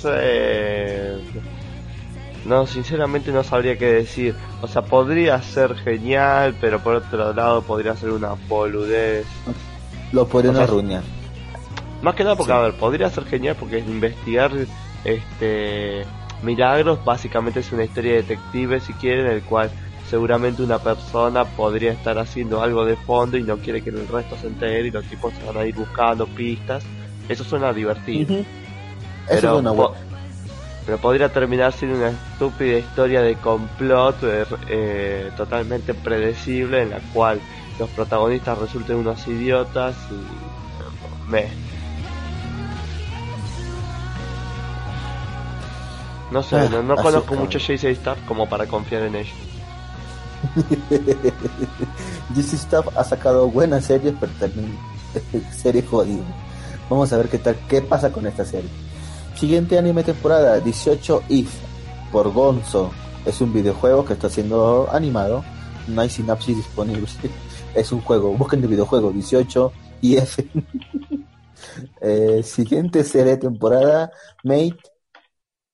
sé. No, sinceramente no sabría qué decir. O sea, podría ser genial, pero por otro lado podría ser una boludez. Lo podrían arruinar. Más que nada porque, a ver, podría ser genial porque investigar este milagros básicamente es una historia de detective, si quieren, en el cual seguramente una persona podría estar haciendo algo de fondo y no quiere que el resto se entere y los tipos se van a ir buscando pistas. Eso suena divertido. Eso pero podría terminar siendo una estúpida historia de complot eh, eh, totalmente predecible en la cual los protagonistas resulten unos idiotas y me no sé, no, no conozco mucho JC Staff como para confiar en ellos. [LAUGHS] JC Staff ha sacado buenas series, pero también [LAUGHS] series jodidas. Vamos a ver qué tal, qué pasa con esta serie. Siguiente anime temporada, 18 If, por Gonzo. Es un videojuego que está siendo animado. No hay sinapsis disponible. [LAUGHS] Es un juego. Busquen el videojuego 18 If. [LAUGHS] eh, siguiente serie temporada, Mate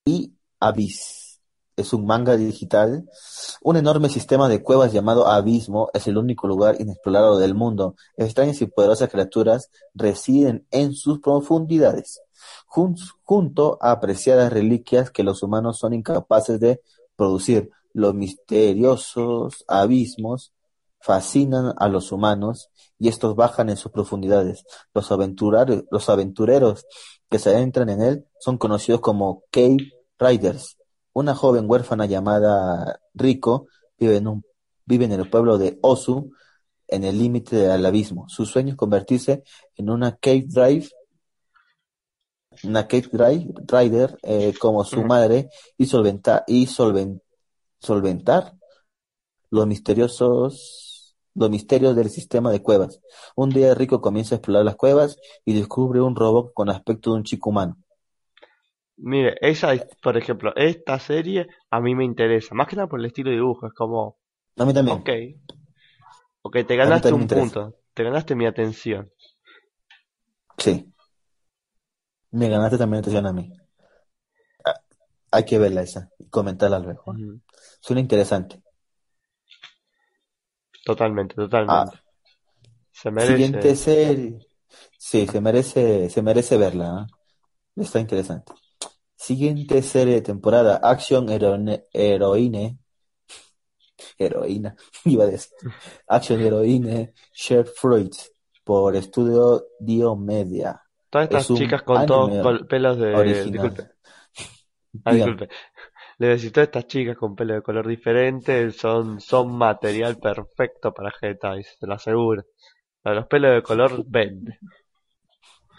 y Abyss. Es un manga digital. Un enorme sistema de cuevas llamado Abismo es el único lugar inexplorado del mundo. Extrañas y poderosas criaturas residen en sus profundidades junto a apreciadas reliquias que los humanos son incapaces de producir. Los misteriosos abismos fascinan a los humanos y estos bajan en sus profundidades. Los, los aventureros que se adentran en él son conocidos como Cave Riders. Una joven huérfana llamada Rico vive en, un, vive en el pueblo de Osu, en el límite del abismo. Su sueño es convertirse en una Cave Drive una Cave Drive, Rider eh, como su madre y solventar y solventar los misteriosos los misterios del sistema de cuevas. Un día Rico comienza a explorar las cuevas y descubre un robot con aspecto de un chico humano. Mire, esa, por ejemplo, esta serie a mí me interesa, más que nada por el estilo de dibujo, es como... A mí también. Ok, ok, te ganaste un punto, te ganaste mi atención. Sí. Me ganaste también atención a mí. Ah, hay que verla esa y comentarla luego. Suena interesante. Totalmente, totalmente. Ah, se merece. Siguiente serie. Sí, se merece, se merece verla. ¿eh? Está interesante. Siguiente serie de temporada, Action Heroine, Heroine Heroína, [LAUGHS] iba a decir. Action Heroine Share Fruits por estudio Diomedia. Todas estas chicas con todos pelos de. Disculpe. [LAUGHS] Ah, disculpe. Le decís, todas estas chicas con pelo de color diferente son, son material perfecto para Hentai, se lo aseguro. los pelos de color vende.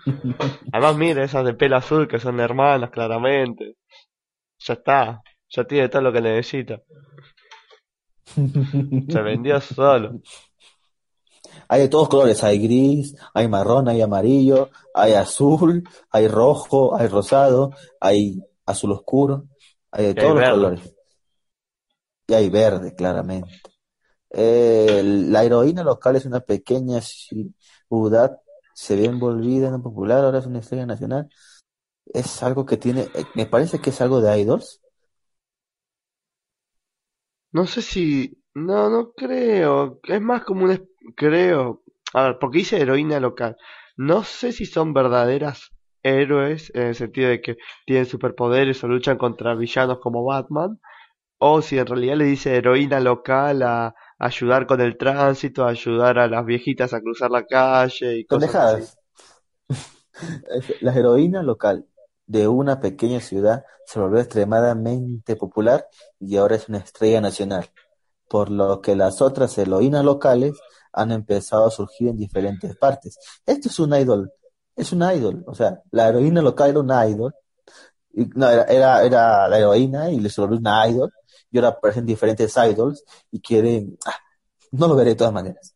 [LAUGHS] Además, mire, esas de pelo azul que son hermanas, claramente. Ya está, ya tiene todo lo que necesita. [LAUGHS] Se vendió solo. Hay de todos colores, hay gris, hay marrón, hay amarillo, hay azul, hay rojo, hay rosado, hay azul oscuro. Hay de todos los colores. Y hay verde, claramente. Eh, la heroína local es una pequeña ciudad, se ve envolvida en lo popular, ahora es una estrella nacional. Es algo que tiene, eh, me parece que es algo de idols. No sé si, no, no creo. Es más como un, creo. A ver, porque dice heroína local. No sé si son verdaderas héroes en el sentido de que tienen superpoderes o luchan contra villanos como Batman, o si en realidad le dice heroína local a, ayudar con el tránsito, ayudar a las viejitas a cruzar la calle y cosas así. [LAUGHS] la heroína local de una pequeña ciudad se volvió extremadamente popular y ahora es una estrella nacional, por lo que las otras heroínas locales han empezado a surgir en diferentes partes. Esto es un idol es un idol. O sea, la heroína local era una idol. Y, no, era, era, la heroína y le volvió una idol. Y ahora aparecen diferentes idols y quieren. Ah, no lo veré de todas maneras.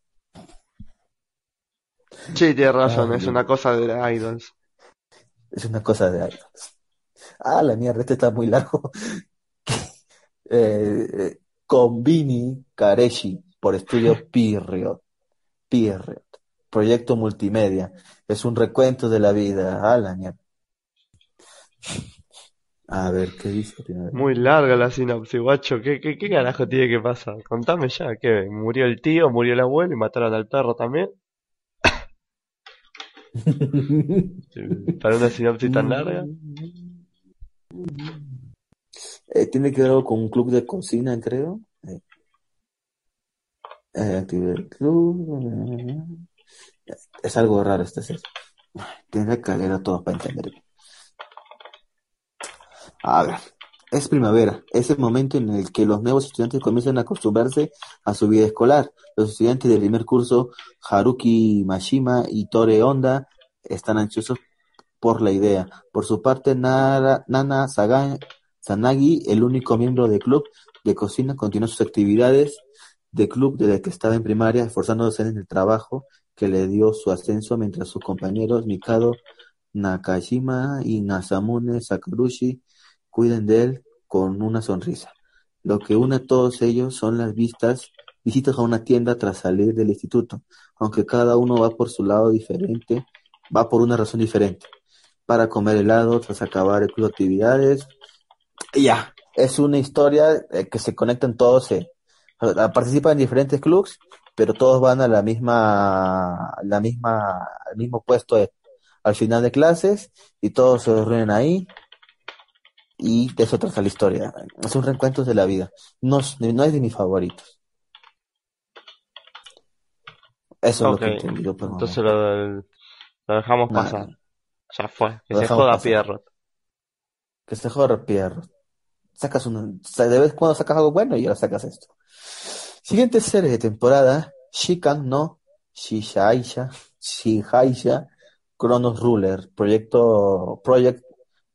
Sí, tienes razón, es una cosa de idols. Es una cosa de idols. Ah, la mierda, este está muy largo. [LAUGHS] eh, Combini Kareshi por estudio [LAUGHS] Period. Period. Proyecto multimedia. Es un recuento de la vida. Ah, la A ver, ¿qué dice? Muy larga la sinopsis, guacho. ¿Qué, qué, qué carajo tiene que pasar? Contame ya, ¿qué? ¿Murió el tío, murió el abuelo y mataron al perro también? [LAUGHS] ¿Para una sinopsis tan larga? Eh, tiene que ver algo con un club de cocina, creo. Eh, eh club. Es algo raro este ser. Tiene que leer a todos para entender. A ver, es primavera, es el momento en el que los nuevos estudiantes comienzan a acostumbrarse a su vida escolar. Los estudiantes del primer curso, Haruki Mashima y Tore Honda, están ansiosos por la idea. Por su parte, Nana Sanagi, el único miembro del club de cocina, continúa sus actividades de club desde que estaba en primaria, esforzándose en el trabajo que le dio su ascenso mientras sus compañeros Mikado Nakashima y Nasamune Sakarushi cuiden de él con una sonrisa. Lo que une a todos ellos son las vistas, visitas a una tienda tras salir del instituto, aunque cada uno va por su lado diferente, va por una razón diferente. Para comer helado, tras acabar el club de actividades. ya, es una historia eh, que se conectan todos, eh, participan en diferentes clubs pero todos van a la misma, la misma, al mismo puesto al final de clases y todos se reúnen ahí y de eso trata la historia. Es un reencuentro de la vida. No, no es de mis favoritos. Eso es lo que he entendido por entonces lo, lo dejamos pasar. Ya fue, que se joda pasar. Pierrot. Que se joda Pierro. Sacas sa- de vez en cuando sacas algo bueno y ahora sacas esto. Siguiente serie de temporada, Shikan no Shishaisha, Shihaisha Chronos Ruler. Proyecto, Project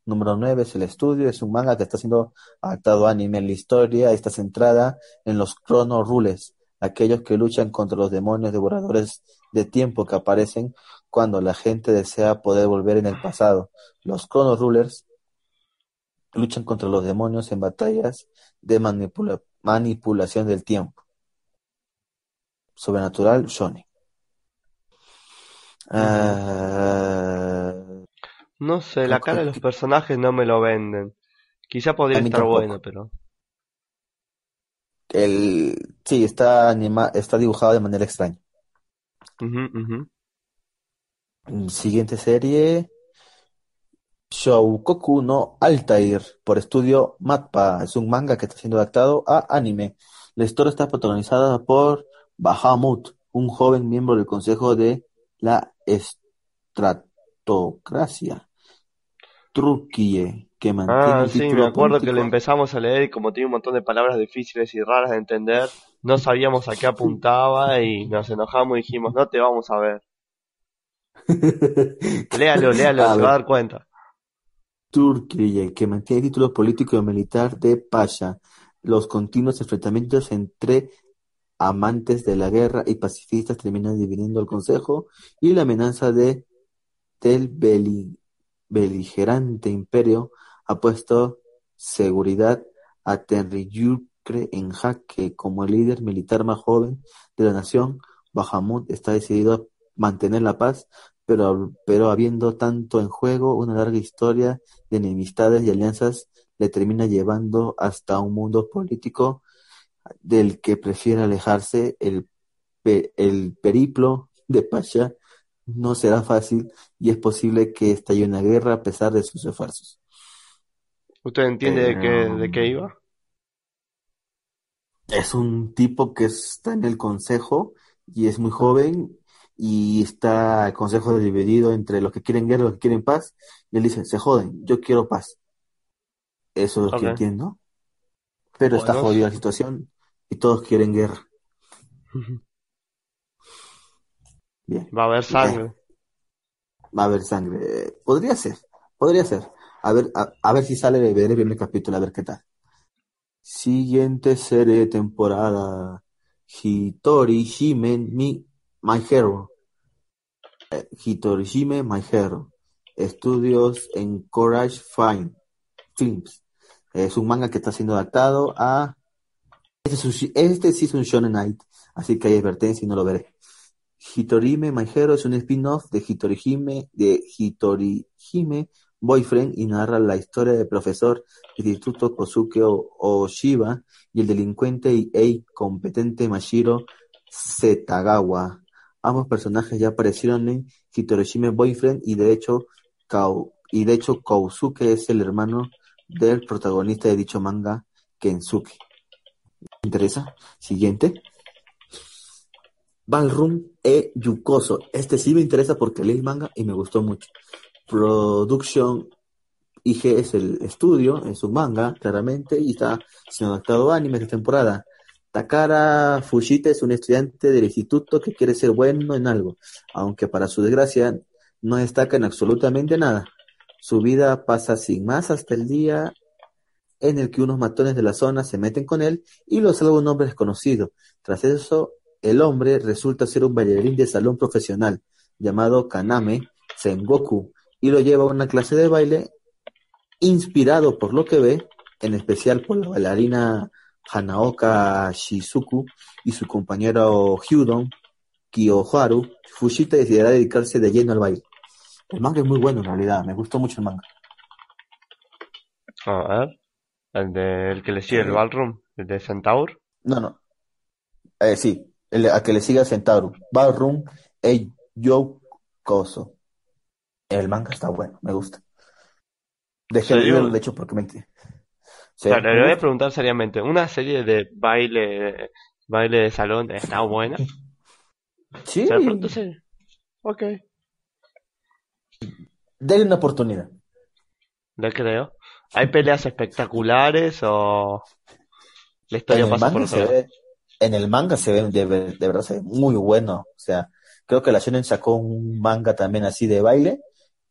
número 9 es el estudio, es un manga que está siendo adaptado a anime. La historia está centrada en los Chrono Rulers, aquellos que luchan contra los demonios devoradores de tiempo que aparecen cuando la gente desea poder volver en el pasado. Los Chrono Rulers luchan contra los demonios en batallas de manipula- manipulación del tiempo. Sobrenatural Shonen. Ujú. No sé, la cara de los personajes no me lo venden. Quizá podría estar tampoco. bueno, pero... El, sí, está anima, está dibujado de manera extraña. Mm, Siguiente serie, Shoukoku no Altair, por estudio Mappa. Es un manga que está siendo adaptado a anime. La historia está protagonizada por Bahamut, un joven miembro del Consejo de la Estratocracia, Truquille, que mantiene Ah, el sí, me título acuerdo que lo político. empezamos a leer y como tiene un montón de palabras difíciles y raras de entender, no sabíamos a qué apuntaba y nos enojamos y dijimos, no te vamos a ver. [LAUGHS] Léalo, léalo, A se va a ver, dar cuenta. Turquía, que mantiene el título político y militar de Pasha, los continuos enfrentamientos entre amantes de la guerra y pacifistas terminan dividiendo el consejo y la amenaza de del beli- beligerante imperio ha puesto seguridad a Tenryukre en jaque como el líder militar más joven de la nación. Bahamut está decidido a mantener la paz, pero, pero habiendo tanto en juego, una larga historia de enemistades y alianzas le termina llevando hasta un mundo político del que prefiere alejarse. El, el periplo de Pasha no será fácil y es posible que estalle una guerra a pesar de sus esfuerzos. ¿Usted entiende de qué, de qué Eh, iba? es un tipo que está en el consejo y es muy joven y está el consejo dividido entre los que quieren guerra y los que quieren paz y él dice, se joden, yo quiero paz. Eso es lo que entiendo. Pero está jodida la situación y todos quieren guerra. [LAUGHS] Bien. Va a haber Eh, sangre. va a haber sangre. Podría ser, podría ser. A ver, a, a ver si sale, veré el primer capítulo, a ver qué tal. Siguiente serie de temporada. Hitori Hime Mi My Hero. Eh, Hitori Hime My Hero. Estudios en Courage Fine Films. Es un manga que está siendo adaptado a... Este, este sí es un Shonen Knight, así que hay advertencia y no lo veré. Hitorime My es un spin-off de Hitorihime, de Hitorihime Boyfriend y narra la historia del profesor del instituto Kosuke Oshiba y el delincuente e competente Mashiro Setagawa. Ambos personajes ya aparecieron en Hitorihime Boyfriend y de hecho Kau- Kousuke es el hermano del protagonista de dicho manga, Kensuke. ¿Te interesa? Siguiente. Ballroom e Yukoso. Este sí me interesa porque leí el manga y me gustó mucho. Production IG es el estudio, es un manga, claramente, y está siendo adaptado a anime esta temporada. Takara Fujita es un estudiante del instituto que quiere ser bueno en algo, aunque para su desgracia no destaca en absolutamente nada. Su vida pasa sin más hasta el día en el que unos matones de la zona se meten con él y lo salva un hombre desconocido. Tras eso, el hombre resulta ser un bailarín de salón profesional llamado Kaname Sengoku y lo lleva a una clase de baile inspirado por lo que ve, en especial por la bailarina Hanaoka Shizuku y su compañero Hyudon Kiyoharu, Fujita decidirá dedicarse de lleno al baile. El manga es muy bueno en realidad, me gustó mucho el manga. A ver. El de, el que le sigue el Ballroom, el de Centaur. no, no, eh, sí, el- a que le siga Centauro, Ballroom e Yokoso. El manga está bueno, me gusta. Dejé de verlo, de hecho, porque me... Sí, claro, me le voy a preguntar seriamente, ¿una serie de baile, baile de salón está buena? Sí, O sea. Ok, denle una oportunidad. le creo. ¿Hay peleas espectaculares o la historia pasa por se ve, en el manga se ve de, ver- de verdad se ve muy bueno. O sea, creo que la Shonen sacó un manga también así de baile,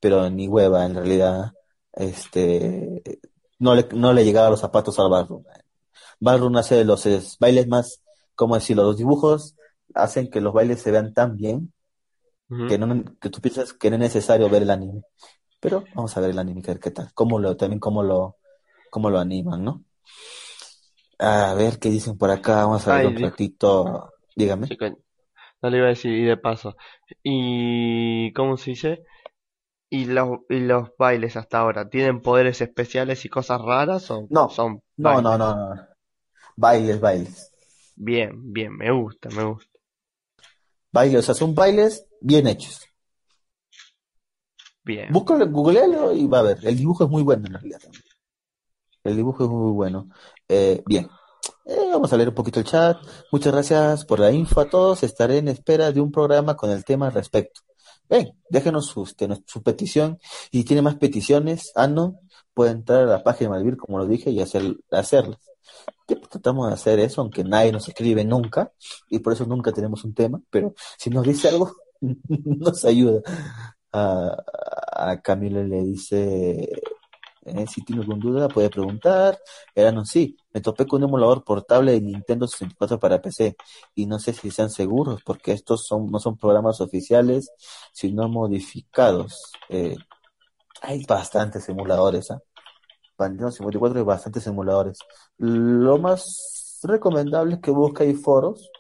pero ni hueva en realidad. Este, no le, no le llegaba los zapatos al Ballroom. Ballroom hace los es, bailes más, ¿cómo decirlo? Los dibujos hacen que los bailes se vean tan bien que no, que tú piensas que no es necesario ver el anime. Pero vamos a ver el anime, a ver qué tal. Cómo lo, también cómo lo, cómo lo animan, ¿no? A ver qué dicen por acá. Vamos a ver Ay, un dijo- ratito. Dígame. Sí, No le iba a decir, y de paso. ¿Y cómo se dice? ¿Y los, y los bailes hasta ahora? ¿Tienen poderes especiales y cosas raras o No, son no, bailes? no, no, no. Bailes, bailes. Bien, bien, me gusta, me gusta. Bailes, o sea, son bailes bien hechos. Bien. Búscalo, googlealo y va a ver. El dibujo es muy bueno en realidad también. El dibujo es muy bueno. Eh, bien. Eh, vamos a leer un poquito el chat. Muchas gracias por la info a todos. Estaré en espera de un programa con el tema al respecto. Ven, déjenos su, este, su petición. Y si tiene más peticiones, Ano, puede entrar a la página de Malvir, como lo dije, y hacer, hacerlas. Tratamos de hacer eso, aunque nadie nos escribe nunca, y por eso nunca tenemos un tema, pero si nos dice algo, [LAUGHS] nos ayuda. A, a Camilo le dice, eh, si tiene alguna duda puede preguntar. Erano, sí, me topé con un emulador portable de Nintendo 64 para PC y no sé si sean seguros porque estos son, no son programas oficiales, sino modificados. Eh, hay bastantes emuladores, ¿ah? Nintendo 54 hay bastantes emuladores. Lo más recomendable es que busque foros.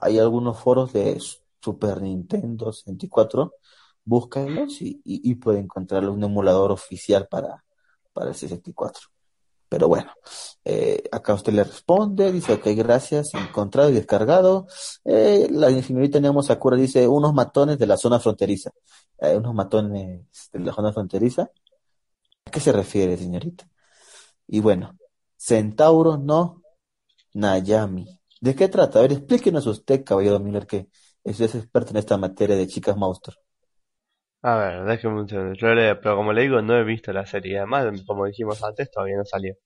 Hay algunos foros de Super Nintendo 64. Búsquenlos y, y, y puede encontrar un emulador oficial para, para el 64. Pero bueno, eh, acá usted le responde, dice, ok, gracias, encontrado y descargado. Eh, la señorita Nemo Sakura dice, unos matones de la zona fronteriza. Eh, unos matones de la zona fronteriza. ¿A qué se refiere, señorita? Y bueno, Centauro no Nayami. ¿De qué trata? A ver, explíquenos usted, caballero Miller, que es experto en esta materia de chicas monstruos. A ver, déjeme un segundo. Yo le- pero como le digo, no he visto la serie. Además, como dijimos antes, todavía no salió.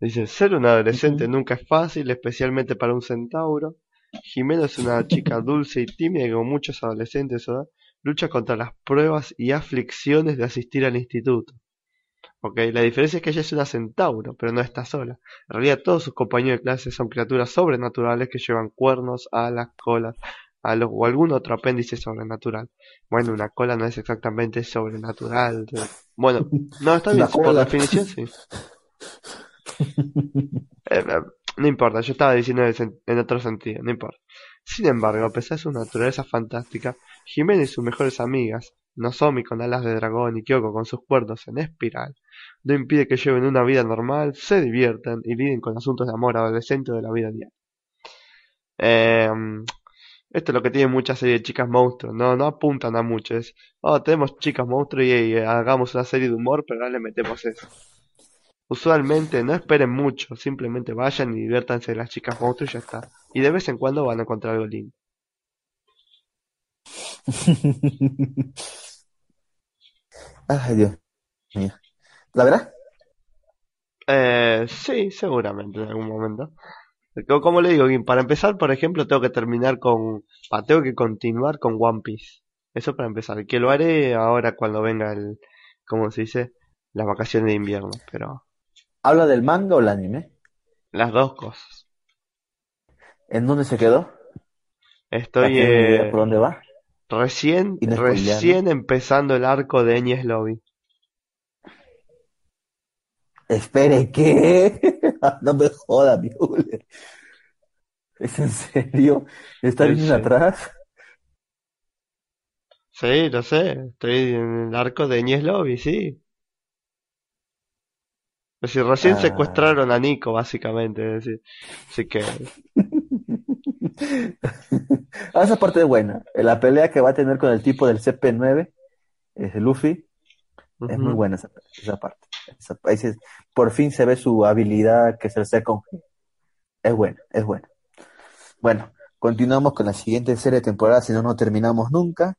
Dice, ser un adolescente [LAUGHS] nunca es fácil, especialmente para un centauro. Jimena es una chica dulce y tímida que como muchos adolescentes ¿verdad? lucha contra las pruebas y aflicciones de asistir al instituto. Ok, la diferencia es que ella es una centauro, pero no está sola. En realidad todos sus compañeros de clase son criaturas sobrenaturales que llevan cuernos, alas, colas, o algún otro apéndice sobrenatural. Bueno, una cola no es exactamente sobrenatural. Bueno, [LAUGHS] no, está bien, por definición sí. Eh, [LAUGHS] eh, no importa, yo estaba diciendo en, otro sentido, no importa. Sin embargo, a pesar de su naturaleza fantástica, Jimena y sus mejores amigas, Nozomi con alas de dragón y Kyoko con sus cuernos en espiral, no impide que lleven una vida normal, se diviertan y liden con asuntos de amor adolescente o de la vida diaria. Em, esto es lo que tiene muchas series de chicas monstruos, no, no apuntan a mucho, es, oh, tenemos chicas monstruos y, y hagamos una serie de humor, pero ahora le metemos eso. Usualmente no esperen mucho, simplemente vayan y diviértanse de las chicas monstruos y ya está. Y de vez en cuando van a encontrar algo lindo. [LAUGHS] Ay, Dios mío. ¿La verdad? Eh, sí, seguramente en algún momento. Co- Como le digo, para empezar, por ejemplo, tengo que terminar con... tengo que continuar con One Piece. Eso para empezar. Que lo haré ahora cuando venga el... ¿Cómo se dice? Las vacaciones de invierno. Pero ¿Habla del manga o el anime? las dos cosas. ¿En dónde se quedó? ¿Para Estoy eh, por dónde va? recién, recién empezando el arco de Enies Lobby. Espere, ¿qué? [LAUGHS] No me joda, mi Uller. ¿Es en serio? ¿Está Sí, atrás? Sí, lo sé. Estoy en el arco de Enies Lobby, sí. Es decir, recién Ah. secuestraron a Nico, básicamente. Es decir, así que [LAUGHS] Ah, esa parte es buena. La pelea que va a tener con el tipo del CP9, es Luffy, es muy buena esa, esa parte. Se- por fin se ve su habilidad que es el Second G. Es buena, es buena. Bueno, Continuamos con la siguiente serie de temporadas, si no, no terminamos nunca.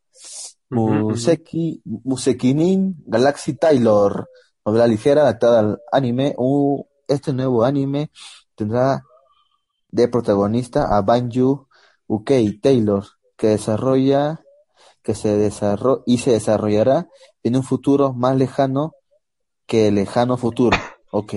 Museki, Musekinin Galaxy Taylor, novela ligera adaptada al anime. Uh, este nuevo anime tendrá de protagonista a Banju Ukei Taylor, que desarrolla que se desarrolla y se desarrollará en un futuro más lejano que el lejano futuro, ¿ok?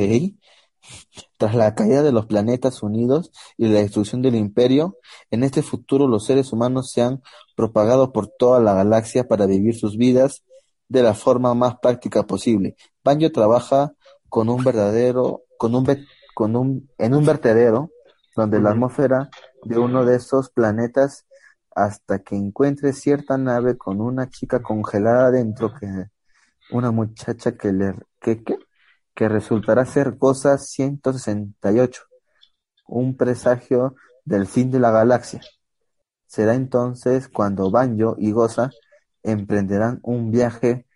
Tras la caída de los planetas unidos y la destrucción del imperio, en este futuro los seres humanos se han propagado por toda la galaxia para vivir sus vidas de la forma más práctica posible. Banjo trabaja con un verdadero, con un, con un, en un vertedero donde la atmósfera de uno de esos planetas hasta que encuentre cierta nave con una chica congelada dentro que una muchacha que le que, que resultará ser cosa 168, un presagio del fin de la galaxia. Será entonces cuando Banjo y Goza emprenderán un viaje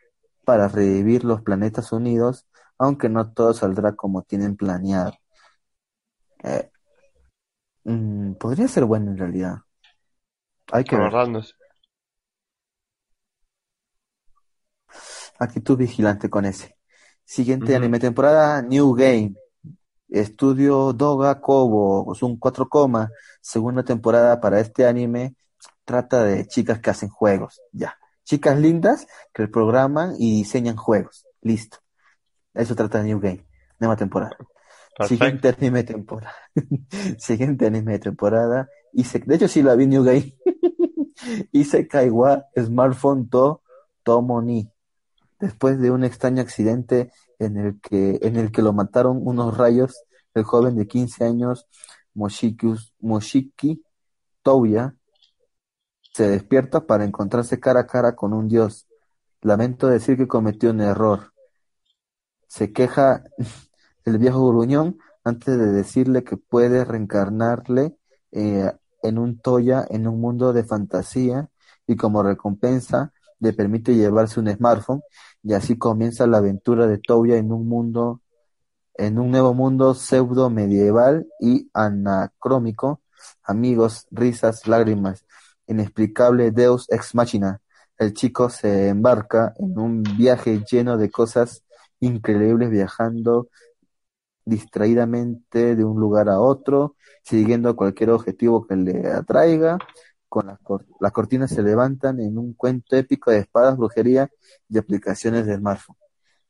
para revivir los planetas unidos, aunque no todo saldrá como tienen planeado. Eh, mm, podría ser bueno en realidad. Hay que ver. Actitud vigilante con ese. Siguiente anime temporada, New Game. Estudio Doga Kobo, es un 4, segunda temporada para este anime. Trata de chicas que hacen juegos, ya. Chicas lindas que programan y diseñan juegos. Listo. Eso trata de New Game. Nueva temporada. Siguiente anime temporada. [LAUGHS] Siguiente anime temporada. de hecho sí la vi New Game. [LAUGHS] Isekai wa Smartphone to Tomoni. Después de un extraño accidente en el que, en el que lo mataron unos rayos, el joven de 15 años, Moshiki, Moshiki se despierta para encontrarse cara a cara con un dios. Lamento decir que cometió un error. Se queja [LAUGHS] el viejo gruñón antes de decirle que puede reencarnarle eh, en un Toya en un mundo de fantasía y como recompensa le permite llevarse un smartphone y así comienza la aventura de Toya en un mundo en un nuevo mundo pseudo medieval y anacrómico, amigos, risas, lágrimas, inexplicable Deus ex machina. El chico se embarca en un viaje lleno de cosas increíbles viajando distraídamente de un lugar a otro, siguiendo cualquier objetivo que le atraiga. Con las, las cortinas se levantan en un cuento épico de espadas, brujería y aplicaciones de smartphone.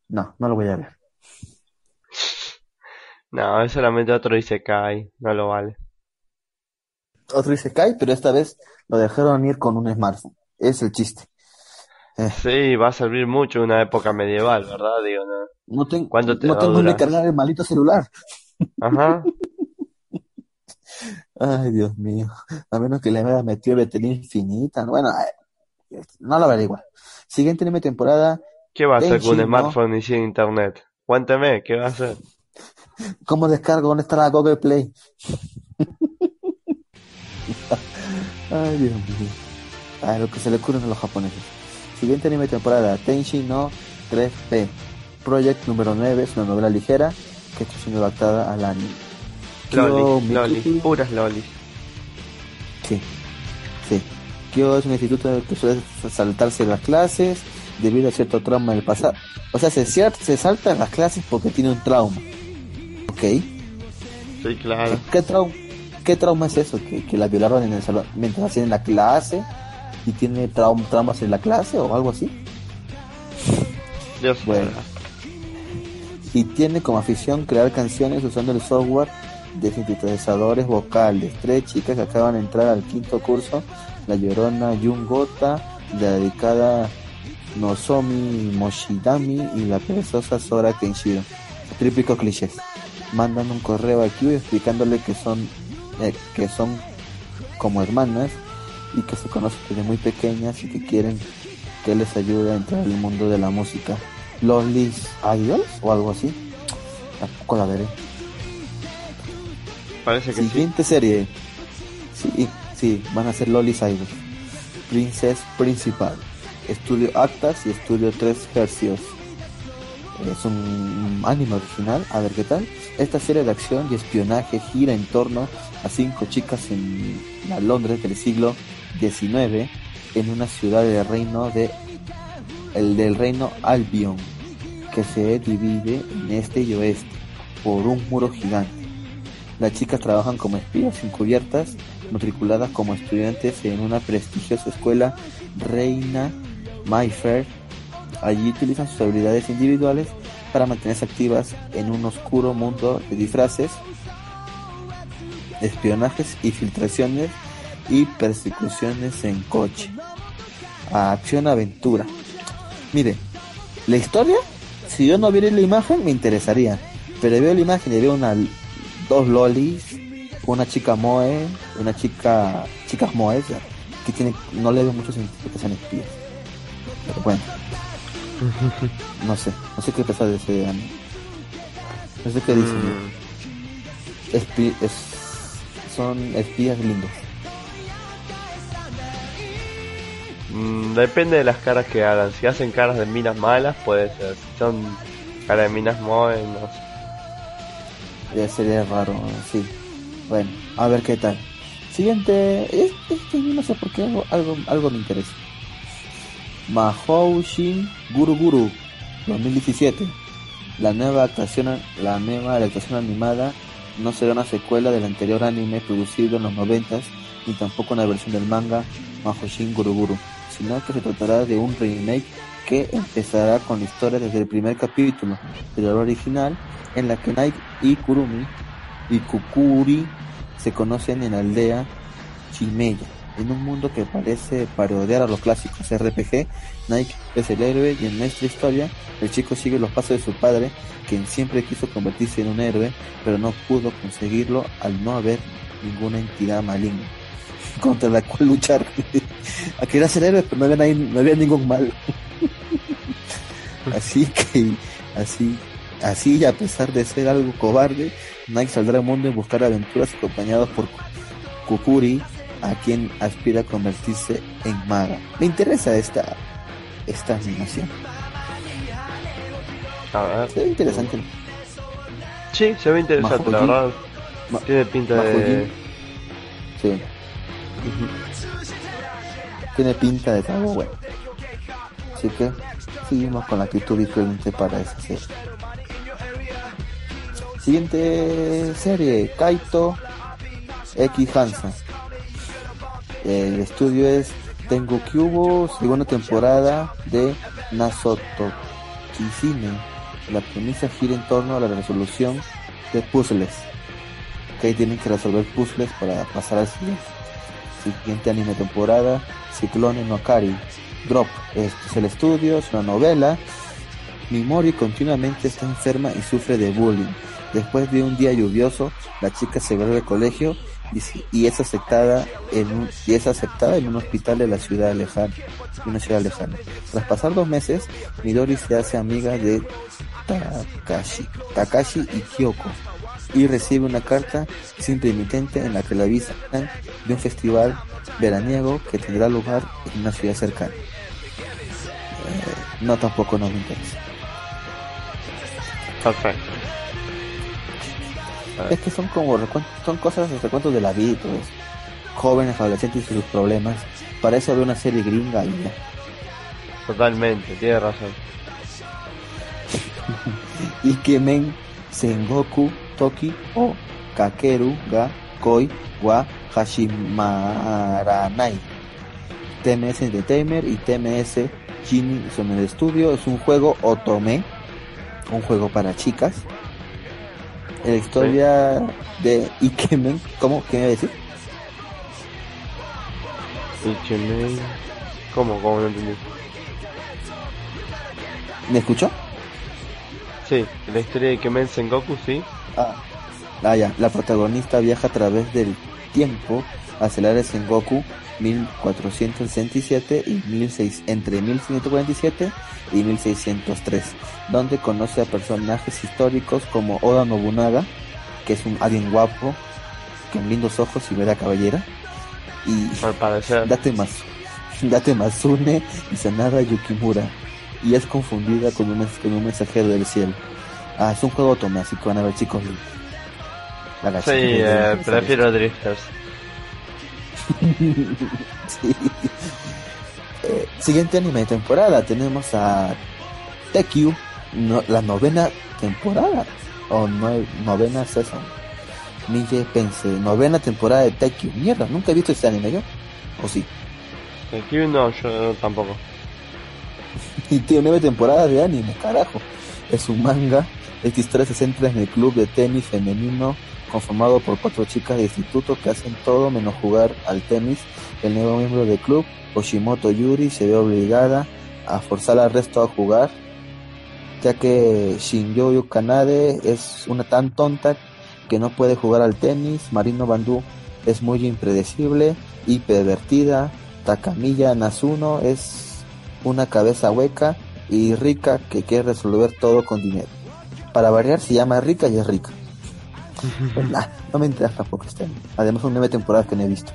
No, no lo voy a ver. No, es solamente otro Isekai, no lo vale. Otro Isekai, pero esta vez lo dejaron ir con un smartphone. Es el chiste. Eh. Sí, va a servir mucho una época medieval, ¿verdad? Digo, no. No, no tengo ni cargar el malito celular. Ajá. [LAUGHS] Ay, Dios mío. A menos que le haya metido batería infinita. Bueno, no lo veré igual. Siguiente anime temporada. ¿Qué va a hacer con un smartphone y sin internet? Cuénteme, ¿qué va a hacer? ¿Cómo descargo? ¿Dónde está la Google Play? [LAUGHS] Ay, Dios mío. Ay, lo que se le ocurre a los japoneses. Siguiente anime temporada, Tenshi no 3P. Project número 9 es una novela ligera que está siendo adaptada al anime. Loli, loli, puras lolis. Sí, sí. Kyo es un instituto que suele saltarse las clases debido a cierto trauma del pasado. O sea, se, se salta las clases porque tiene un trauma. ¿Ok? Sí, claro. ¿Qué, trauma, qué trauma es eso? ¿Que, que la violaron en el salón mientras hacían la clase y tiene traumas en la clase o algo así. Dios bueno. Y tiene como afición crear canciones usando el software de sintetizadores vocales. Tres chicas que acaban de entrar al quinto curso, la llorona Yungota, la dedicada Nozomi Moshidami y la perezosa Sora Kenshiro. Trípico clichés. Mandan un correo aquí explicándole que son eh, que son como hermanas y que se conocen desde muy pequeñas y que quieren que les ayude a entrar al mundo de la música. Lolis Idols o algo así. Tampoco la veré. Parece que Siguiente serie. Sí, sí, van a ser Lolis Idols. Princess Principal. Estudio Actas y Estudio 3 Hercios. es un anime original, a ver qué tal. Esta serie de acción y espionaje gira en torno a cinco chicas en la Londres del siglo XIX, en una ciudad del reino de el del reino Albion, que se divide en este y oeste por un muro gigante. Las chicas trabajan como espías encubiertas, matriculadas como estudiantes en una prestigiosa escuela Reina Mayfair. Allí utilizan sus habilidades individuales para mantenerse activas en un oscuro mundo de disfraces, espionajes y filtraciones y persecuciones en coche. Acción-aventura. Mire, la historia, si yo no viera la imagen, me interesaría. Pero veo la imagen y veo una, dos lolis, una chica moe, una chica, chicas moes, que tiene, no le veo mucho sentido que sean espías. Pero bueno. [LAUGHS] No sé, no sé qué pensar de ese anime. No sé qué dicen. Mm, Espi- es- son espías lindos. mm, depende de las caras que hagan. Si hacen caras de minas malas, puede ser. Si son caras de minas moes, no sé. Ya sería raro, sí. Bueno, a ver qué tal. Siguiente, es- este no sé por qué algo, algo, me interesa. Mahou Shin Guru Guru 2017. La nueva actuación, la nueva animada no será una secuela del anterior anime producido en los noventas ni tampoco una versión del manga Mahou Shin Guru Guru, sino que se tratará de un remake que empezará con la historia desde el primer capítulo de la original en la que Nike y Kurumi y Kukuri se conocen en la aldea Chimeya. En un mundo que parece parodiar a los clásicos RPG, Nike es el héroe y en nuestra historia el chico sigue los pasos de su padre, quien siempre quiso convertirse en un héroe, pero no pudo conseguirlo al no haber ninguna entidad maligna contra la cual luchar. [LAUGHS] a querer ser héroe, pero no había, nadie- no había ningún mal. [LAUGHS] así que, así, así y a pesar de ser algo cobarde, Nike saldrá al mundo en buscar aventuras acompañados por Kukuri, a quien aspira a convertirse en maga. Me interesa esta, esta animación. A ver. Se ve interesante. Sí, se ve interesante, la verdad. Ma- Tiene pinta de. Sí, tiene pinta de algo bueno. Así que seguimos con la actitud diferente para esa serie. Siguiente serie, Kaito X Hansa. El estudio es Tengu Kyubo, segunda temporada de Nasoto Kisine. La premisa gira en torno a la resolución de puzzles. Que tienen que resolver puzzles para pasar al siguiente. Siguiente anime temporada, Ciclone no Kari. Drop, es el estudio, es una novela. Mimori continuamente está enferma y sufre de bullying. Después de un día lluvioso, la chica se vuelve al colegio y, y es aceptada en un, y es aceptada en un hospital de la ciudad lejana, una ciudad lejana. Tras pasar dos meses, Midori se hace amiga de Takashi, Takashi y Kyoko y recibe una carta sin remitente en la que le avisan de un festival veraniego que tendrá lugar en una ciudad cercana. Eh, no, tampoco no me interesa. Perfecto. Es que son como recuen- son cosas, recuentos de la vida y. Jóvenes, adolescentes y sus problemas. Para eso veo una serie gringa y ya. Totalmente, tiene razón. [LAUGHS] Ikemen Sengoku Toki o Kakeru ga Koi wa Hashimaranai. TMS Entertainment y TMS Genie son el estudio. Es un juego Otome, un juego para chicas. La historia de Ikemen, ¿cómo? ¿Qué me iba a decir? Ichimei. ¿Cómo? ¿Cómo no entendí? ¿Me escuchó? Sí, la historia de Kemen Sengoku, sí. Ah, ah, ya. La protagonista viaja a través del tiempo hacia el área Sengoku 1467 y 16, entre 1547 y 1603, donde conoce a personajes históricos como Oda Nobunaga, que es un alguien guapo, con lindos ojos y vera cabellera, y. Date, Mas, Date Masune y Sanada Yukimura, y es confundida con un, con un mensajero del cielo. Ah, es un juego Tome, así que van a ver chicos. La sí, eh, prefiero Drifters. [LAUGHS] sí. Eh, siguiente anime de temporada tenemos a Tekyu, no, la novena temporada o no, novena season. Mille Pense, novena temporada de Tekyu. Mierda, nunca he visto ese anime yo. ¿O sí? Tekyu no, yo tampoco. [LAUGHS] y tiene nueve temporadas de anime, carajo. Es un manga. Esta historia se centra en el club de tenis femenino conformado por cuatro chicas de instituto que hacen todo menos jugar al tenis. El nuevo miembro del club, Oshimoto Yuri, se ve obligada a forzar al resto a jugar, ya que Shinyoyu Kanade es una tan tonta que no puede jugar al tenis. Marino Bandú es muy impredecible y pervertida. Takamiya Nasuno es una cabeza hueca y rica que quiere resolver todo con dinero. Para variar se llama rica y es rica. [LAUGHS] no me interesa tampoco este Además son nueve temporadas que no he visto.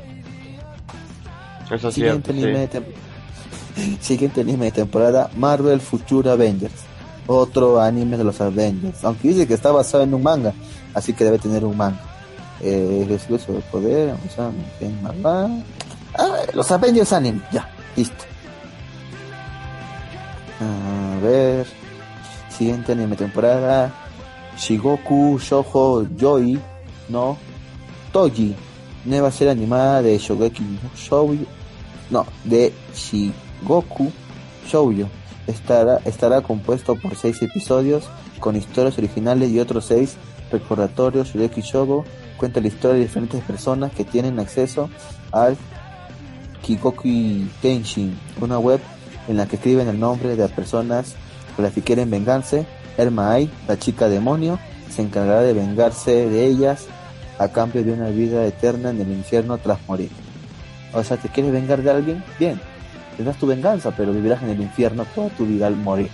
Eso Siguiente, anime [LAUGHS] Siguiente anime de temporada, Marvel Future Avengers. Otro anime de los Avengers. Aunque dice que está basado en un manga, así que debe tener un manga. Eh, el de poder, ah, los Avengers anime, ya, listo. A ver. Siguiente anime temporada. Shigoku Shoujo Yoi no Toji. Nueva serie animada de Shogeki Shoujo. No, de Shigoku Shoujo. Estará, estará compuesto por seis episodios con historias originales y otros seis recordatorios. Shogeki Shoujo cuenta la historia de diferentes personas que tienen acceso al Kikoki Tenshin, una web en la que escriben el nombre de las personas con las que quieren vengarse Ai, la chica demonio, se encargará de vengarse de ellas a cambio de una vida eterna en el infierno tras morir. O sea, ¿te quieres vengar de alguien? Bien, tendrás tu venganza, pero vivirás en el infierno toda tu vida al morir.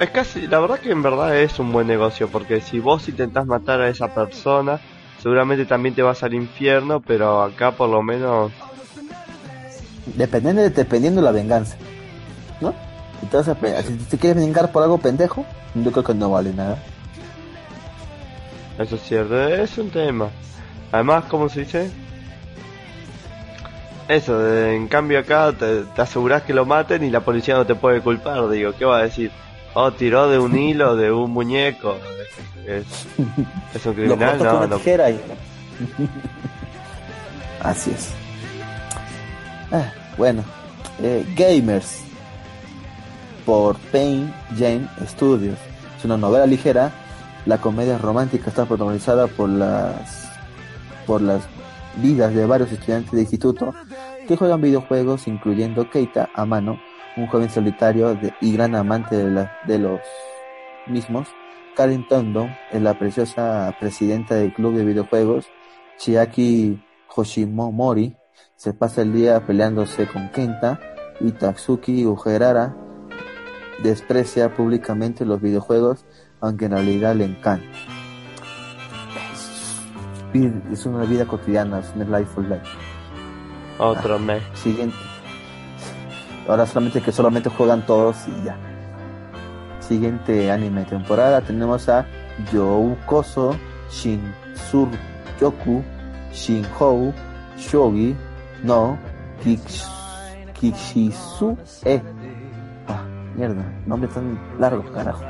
Es casi, la verdad que en verdad es un buen negocio, porque si vos intentás matar a esa persona, seguramente también te vas al infierno, pero acá por lo menos... Dependiendo, dependiendo de la venganza, ¿no? Entonces, si te quieres vengar por algo pendejo, yo creo que no vale nada. Eso es cierto, es un tema. Además, ¿cómo se dice? Eso, en cambio acá te, te aseguras que lo maten y la policía no te puede culpar. Digo, ¿qué va a decir? Oh, tiró de un hilo, de un muñeco. Es, es un [LAUGHS] criminal, no, no. [LAUGHS] Así es. Ah, bueno, eh, gamers por Pain Jane Studios. Es una novela ligera. La comedia romántica está protagonizada por las por las vidas de varios estudiantes de instituto que juegan videojuegos, incluyendo Keita Amano, un joven solitario y gran amante de, de los mismos. Karen Tondo es la preciosa presidenta del club de videojuegos. Chiaki Hoshimomori se pasa el día peleándose con Kenta y Tatsuki Ujerara desprecia públicamente los videojuegos, aunque en realidad le encanta. Es una vida cotidiana, es un life for life. Otro ah, mes. Siguiente. Ahora solamente que solamente juegan todos y ya. Siguiente anime temporada tenemos a Youkoso Shinsuryoku Shinhou Shogi no Kishisu E Mierda, nombre tan largo, carajo.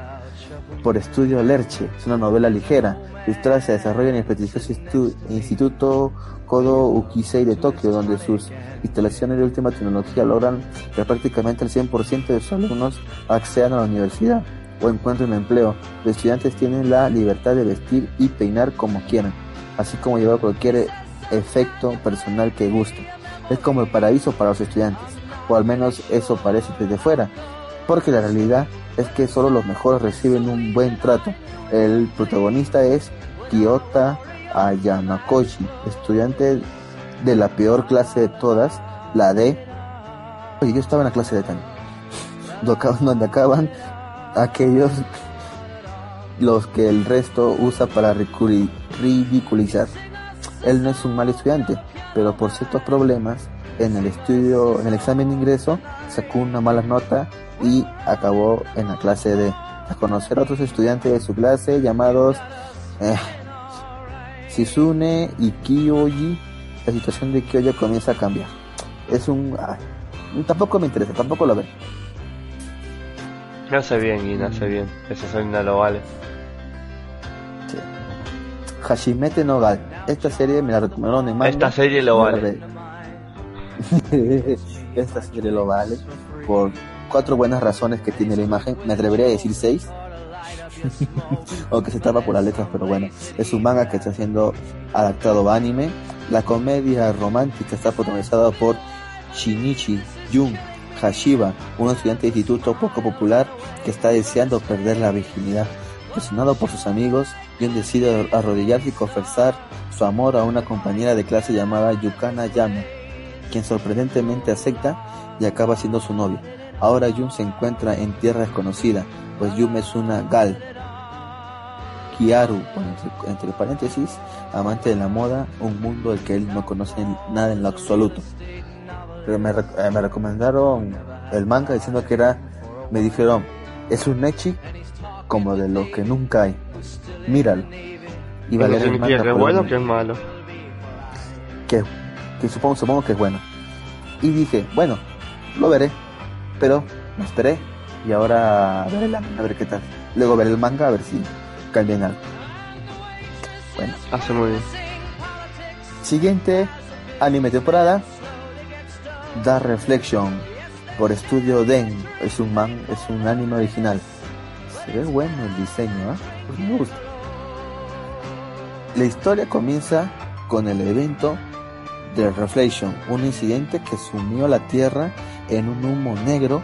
Por Estudio Lerche, es una novela ligera. La historia se desarrolla en el prestigioso Instituto Kodo Ukisei de Tokio, donde sus instalaciones de última tecnología logran que prácticamente el 100% de sus alumnos accedan a la universidad o encuentren empleo. Los estudiantes tienen la libertad de vestir y peinar como quieran, así como llevar cualquier efecto personal que guste. Es como el paraíso para los estudiantes, o al menos eso parece desde fuera porque la realidad es que solo los mejores reciben un buen trato. El protagonista es Kiyota Ayamakoshi, estudiante de la peor clase de todas, la de... Oye, yo estaba en la clase de Tan. [LAUGHS] Donde acaban aquellos los que el resto usa para ridiculizar. Él no es un mal estudiante, pero por ciertos problemas en el estudio, en el examen de ingreso, sacó una mala nota y acabó en la clase de a conocer a otros estudiantes de su clase llamados eh, Shizune y Kiyoji. La situación de Kiyoji comienza a cambiar. Es un... tampoco me interesa, tampoco lo ve. No hace bien, y no hace bien. Esa soña lo vale. Sí. Hashimete no Gal. Esta serie me la recomendaron en manga. Esta serie lo vale. [LAUGHS] Esta serie lo vale. Por cuatro buenas razones que tiene la imagen. Me atrevería a decir seis. [LAUGHS] Aunque se tapa por las letras, pero bueno. Es un manga que está siendo adaptado a anime. La comedia romántica está protagonizada por Shinichi Jun Hashiba, un estudiante de instituto poco popular que está deseando perder la virginidad. Presionado por sus amigos, Jun decide arrodillarse y confesar su amor a una compañera de clase llamada Yukana Yama, quien sorprendentemente acepta y acaba siendo su novia. Ahora Jun se encuentra en tierra desconocida, pues Yum es una gal. Kiaru, entre, entre, paréntesis, amante de la moda, un mundo del que él no conoce nada en lo absoluto. Pero me, eh, me recomendaron el manga diciendo que era, me dijeron, es un nechi como de lo que nunca hay. Míralo. Y va a leer el manga es bueno o que es malo? Que, que supongo, supongo que es bueno. Y dije, bueno, lo veré. Pero me esperé y ahora veré el anime a ver qué tal. Luego veré el manga a ver si cambia en algo. Bueno. Hace muy bien. Siguiente anime temporada. The Reflection por Estudio Den. Es un man, es un anime original. Se ve bueno el diseño, ¿eh? Pues me gusta. La historia comienza con el evento The Reflection, un incidente que sumió la Tierra en un humo negro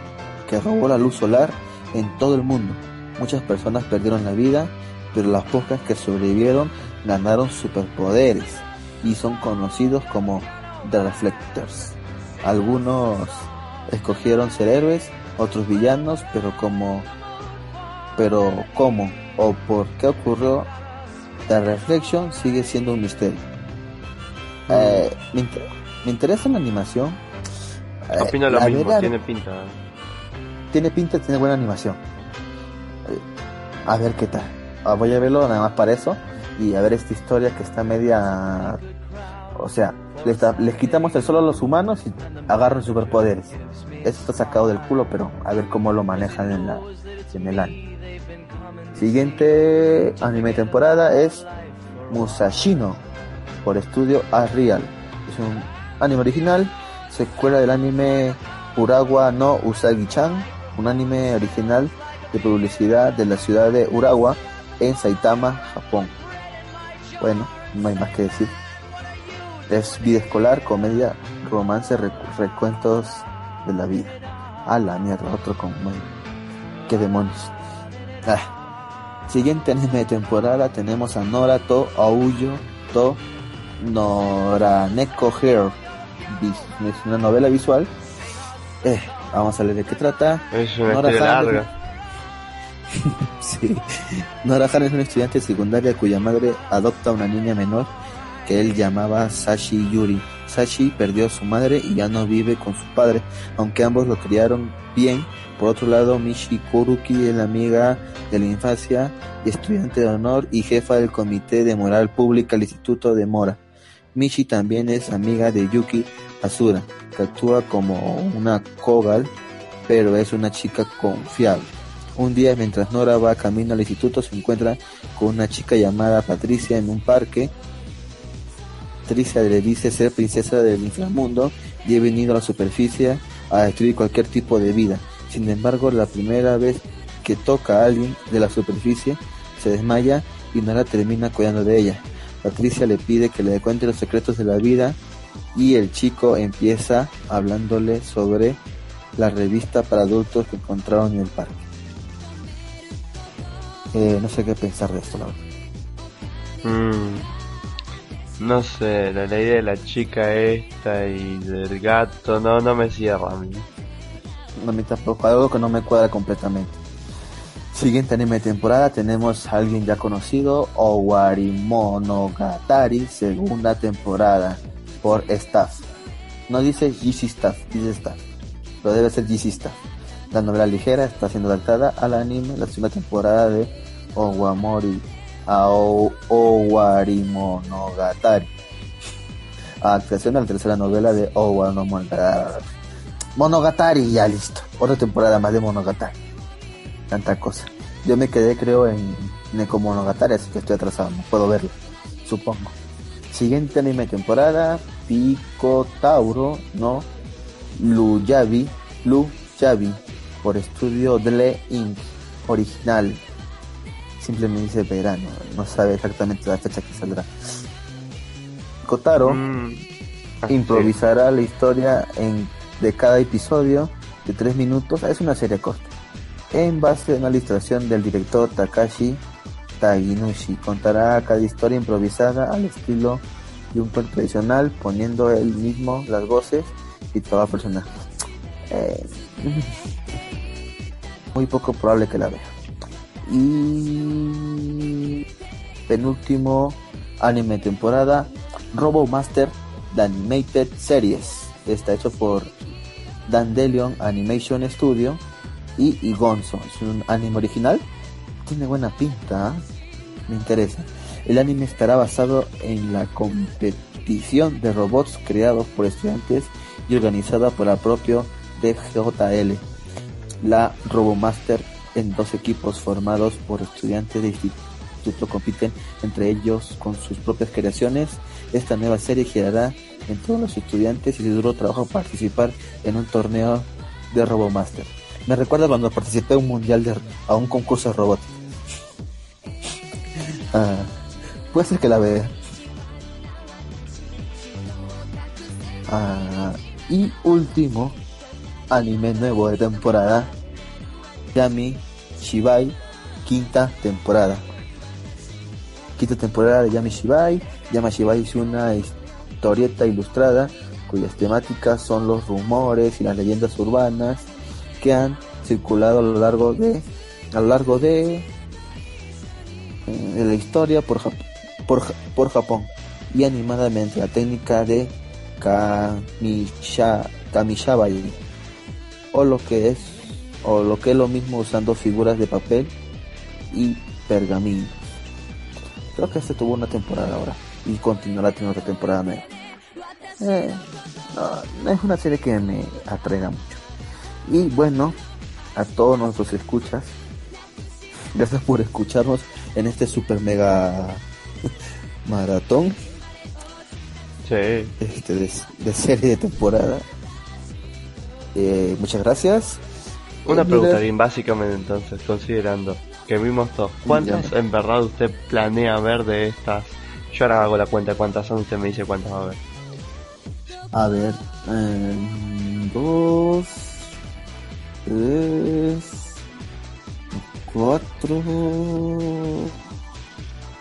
que robó la luz solar en todo el mundo. Muchas personas perdieron la vida, pero las pocas que sobrevivieron ganaron superpoderes y son conocidos como The Reflectors. Algunos escogieron ser héroes, otros villanos, pero como pero cómo o por qué ocurrió The Reflection sigue siendo un misterio. Eh, me, inter me, interesa la animación. Opino lo mismo, verdad, tiene pinta. Tiene pinta, tiene buena animación. A ver qué tal. Ah, voy a verlo nada más para eso y a ver esta historia que está media... O sea, les, les quitamos el solo a los humanos y agarran superpoderes. Esto está sacado del culo, pero a ver cómo lo manejan en, la, en el año. Siguiente anime temporada es Musashino por estudio Real. Es un anime original, secuela del anime Urawa no Usagi-chan, un anime original de publicidad de la ciudad de Urawa en Saitama, Japón. Bueno, no hay más que decir. Es vida escolar, comedia, romance, recuentos de la vida. A la mierda, otro con... ¿Qué demonios? Ah. Siguiente anime de temporada tenemos a Nora to to Noraneko Hair. Es una novela visual. Eh, vamos a leer de qué trata. Es una Nora larga. [LAUGHS] sí. Nora Han es una estudiante secundaria cuya madre adopta a una niña menor que él llamaba Sashi Yuri. Sashi perdió a su madre y ya no vive con su padre, aunque ambos lo criaron bien. Por otro lado, Mishi Kuruki es la amiga de la infancia y estudiante de honor y jefa del comité de moral pública del Instituto de Mora. Mishi también es amiga de Yuki Asura, que actúa como una Kogal, pero es una chica confiable. Un día, mientras Nora va camino al instituto, se encuentra con una chica llamada Patricia en un parque. Patricia le dice ser princesa del inframundo y he venido a la superficie a destruir cualquier tipo de vida. Sin embargo, la primera vez que toca a alguien de la superficie, se desmaya y Nora termina cuidando de ella. Patricia le pide que le cuente los secretos de la vida y el chico empieza hablándole sobre la revista para adultos que encontraron en el parque. Eh, no sé qué pensar de esto, la verdad. Mm, no sé, la, idea de la chica esta y del gato, no, no me cierra a mí. No, a mí tampoco, algo que no me cuadra completamente. Siguiente anime de temporada tenemos a alguien ya conocido, Owari Monogatari, segunda temporada por Staff. No dice GC Staff, dice Staff. Pero debe ser GC Staff. La novela ligera está siendo adaptada al anime la segunda temporada de Owamori Owarimonogatari. Adaptación a la tercera novela de Owa no Monogatari. Monogatari, ya listo. Otra temporada más de Monogatari. Tanta cosa. Yo me quedé, creo, en Neko Monogatari, así que estoy atrasado. No puedo verlo, supongo. Siguiente anime temporada: Pico Tauro, no. Luyabi, Luyabi, por estudio Dle Inc. Original. Simplemente dice verano, no sabe exactamente la fecha que saldrá. Kotaro Mm. Ah, improvisará la historia en, de cada episodio de tres minutos. Es una serie corta. En base a una ilustración del director Takashi Taginushi, contará cada historia improvisada al estilo de un cuento tradicional, poniendo él mismo las voces y todo personaje. Eh, [LAUGHS] muy poco probable que la vea. Y penúltimo anime temporada, Robo Master The Animated Series. Está hecho por Dandelion Animation Studio y Igonzo. Es un anime original. Tiene buena pinta. ¿ah? Me interesa. El anime estará basado en la competición de robots creados por estudiantes y organizada por la propia DJL. La Robomaster en dos equipos formados por estudiantes de instituto compiten entre ellos con sus propias creaciones. Esta nueva serie girará en todos los estudiantes y su duro trabajo participar en un torneo de Robomaster. Me recuerda cuando participé a un mundial de a un concurso de robótica. Ah, puede ser que la vea. Ah, y último anime nuevo de temporada Yami Shibai quinta temporada quinta temporada de Yami Shibai Yami Shibai es una historieta ilustrada cuyas temáticas son los rumores y las leyendas urbanas que han circulado a lo largo de a lo largo de, eh, la historia por, por, por Japón y animada mediante la técnica de Kamisha, Kamishabai o lo que es o lo que es lo mismo usando figuras de papel y pergaminos. Creo que este tuvo una temporada ahora y continuará teniendo otra temporada nueva. Eh, no, no es una serie que me atraiga mucho. Y bueno, a todos nuestros escuchas, gracias por escucharnos en este super mega [LAUGHS] maratón Sí. este, de, de serie de temporada. Eh, muchas gracias. Una Eh, pregunta bien básicamente entonces, considerando que vimos todos, ¿cuántas en verdad usted planea ver de estas? Yo ahora hago la cuenta cuántas son, usted me dice cuántas va a ver. A ver, eh, dos, tres, cuatro,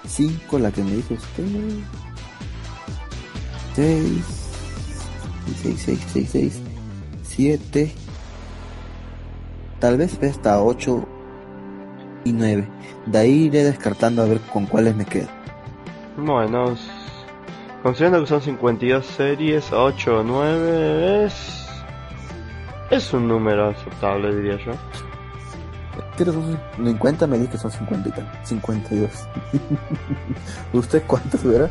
cinco, la que me dijo usted, seis, seis, seis, seis, seis, siete, tal vez ve hasta ocho y nueve. De ahí iré descartando a ver con cuáles me quedo. Bueno, considerando que son 52 series, 8 o 9 es... Es un número aceptable, diría yo. Pero son 50 me dice que son 50 y tal, 52. [LAUGHS] ¿Usted cuántos verá?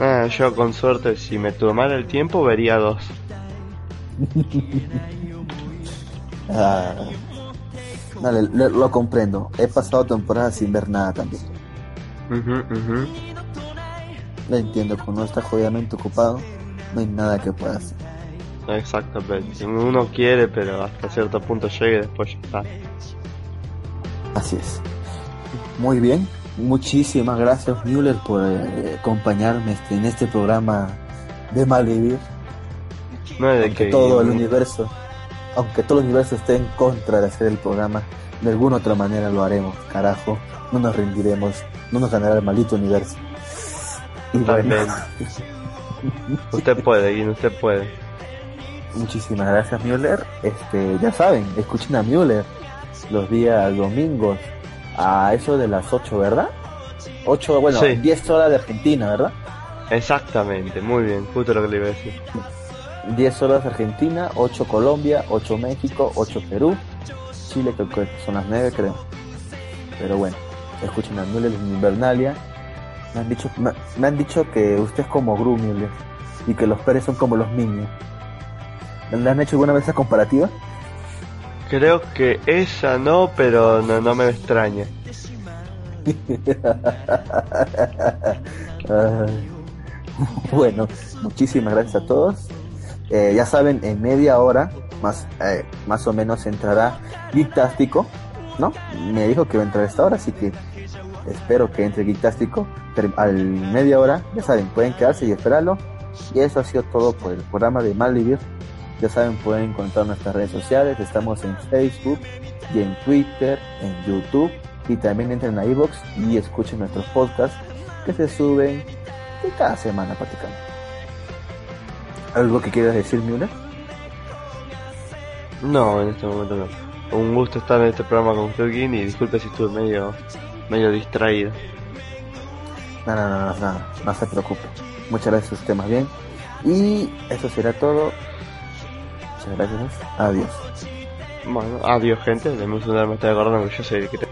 Ah, yo con suerte, si me tomara el tiempo, vería dos. [LAUGHS] Ah, dale, le- lo comprendo. He pasado temporadas sin ver nada también. Ujú, ujú. Lo entiendo, cuando uno está jodidamente ocupado, no hay nada que pueda hacer. Exactamente. Uno quiere, pero hasta cierto punto llega y después ya está. Así es. Muy bien. Muchísimas gracias, Müller, por eh, acompañarme este- en este programa de Malvivir. No hay de Aunque que... todo el universo, aunque todo el universo esté en contra de hacer el programa, de alguna otra manera lo haremos, carajo. No nos rendiremos, no nos ganará el maldito universo. Y bueno, [LAUGHS] usted puede, y usted puede. Muchísimas gracias, Müller. Este, ya saben, escuchen a Müller los días domingos a eso de las 8, ¿verdad? 8, bueno, Sí. 10 horas de Argentina, ¿verdad? Exactamente, muy bien, justo lo que le iba a decir. 10 horas Argentina, 8 Colombia, 8 México, 8 Perú, Chile creo que son las 9 creo. Pero bueno, escuchen a Müller en Invernalia. Me han dicho, me, me han dicho que usted es como Gru Müller y que los Pérez son como los niños. ¿Le han hecho alguna vez esa comparativa? Creo que esa no, pero no, no me extraña. Ay. [LAUGHS] bueno, muchísimas gracias a todos. Eh, ya saben, en media hora, más, eh, más o menos entrará Geektástico, ¿no? Me dijo que va a entrar a esta hora, así que espero que entre Geektástico al media hora. Ya saben, pueden quedarse y esperarlo. Y eso ha sido todo por el programa de Malvivir. Ya saben, pueden encontrar nuestras redes sociales. Estamos en Facebook y en Twitter, en YouTube. Y también entren a iBox y escuchen nuestros podcasts que se suben de cada semana prácticamente. ¿Algo que quieras decir, Müller? No, en este momento no. Un gusto estar en este programa con usted, y disculpe si estuve medio, medio distraído. No, no, no, no, no, se preocupe. Muchas gracias a usted más bien. Y eso será todo. Muchas gracias. Adiós. Bueno, adiós gente. Debemos una me estoy acordando que yo sé que te...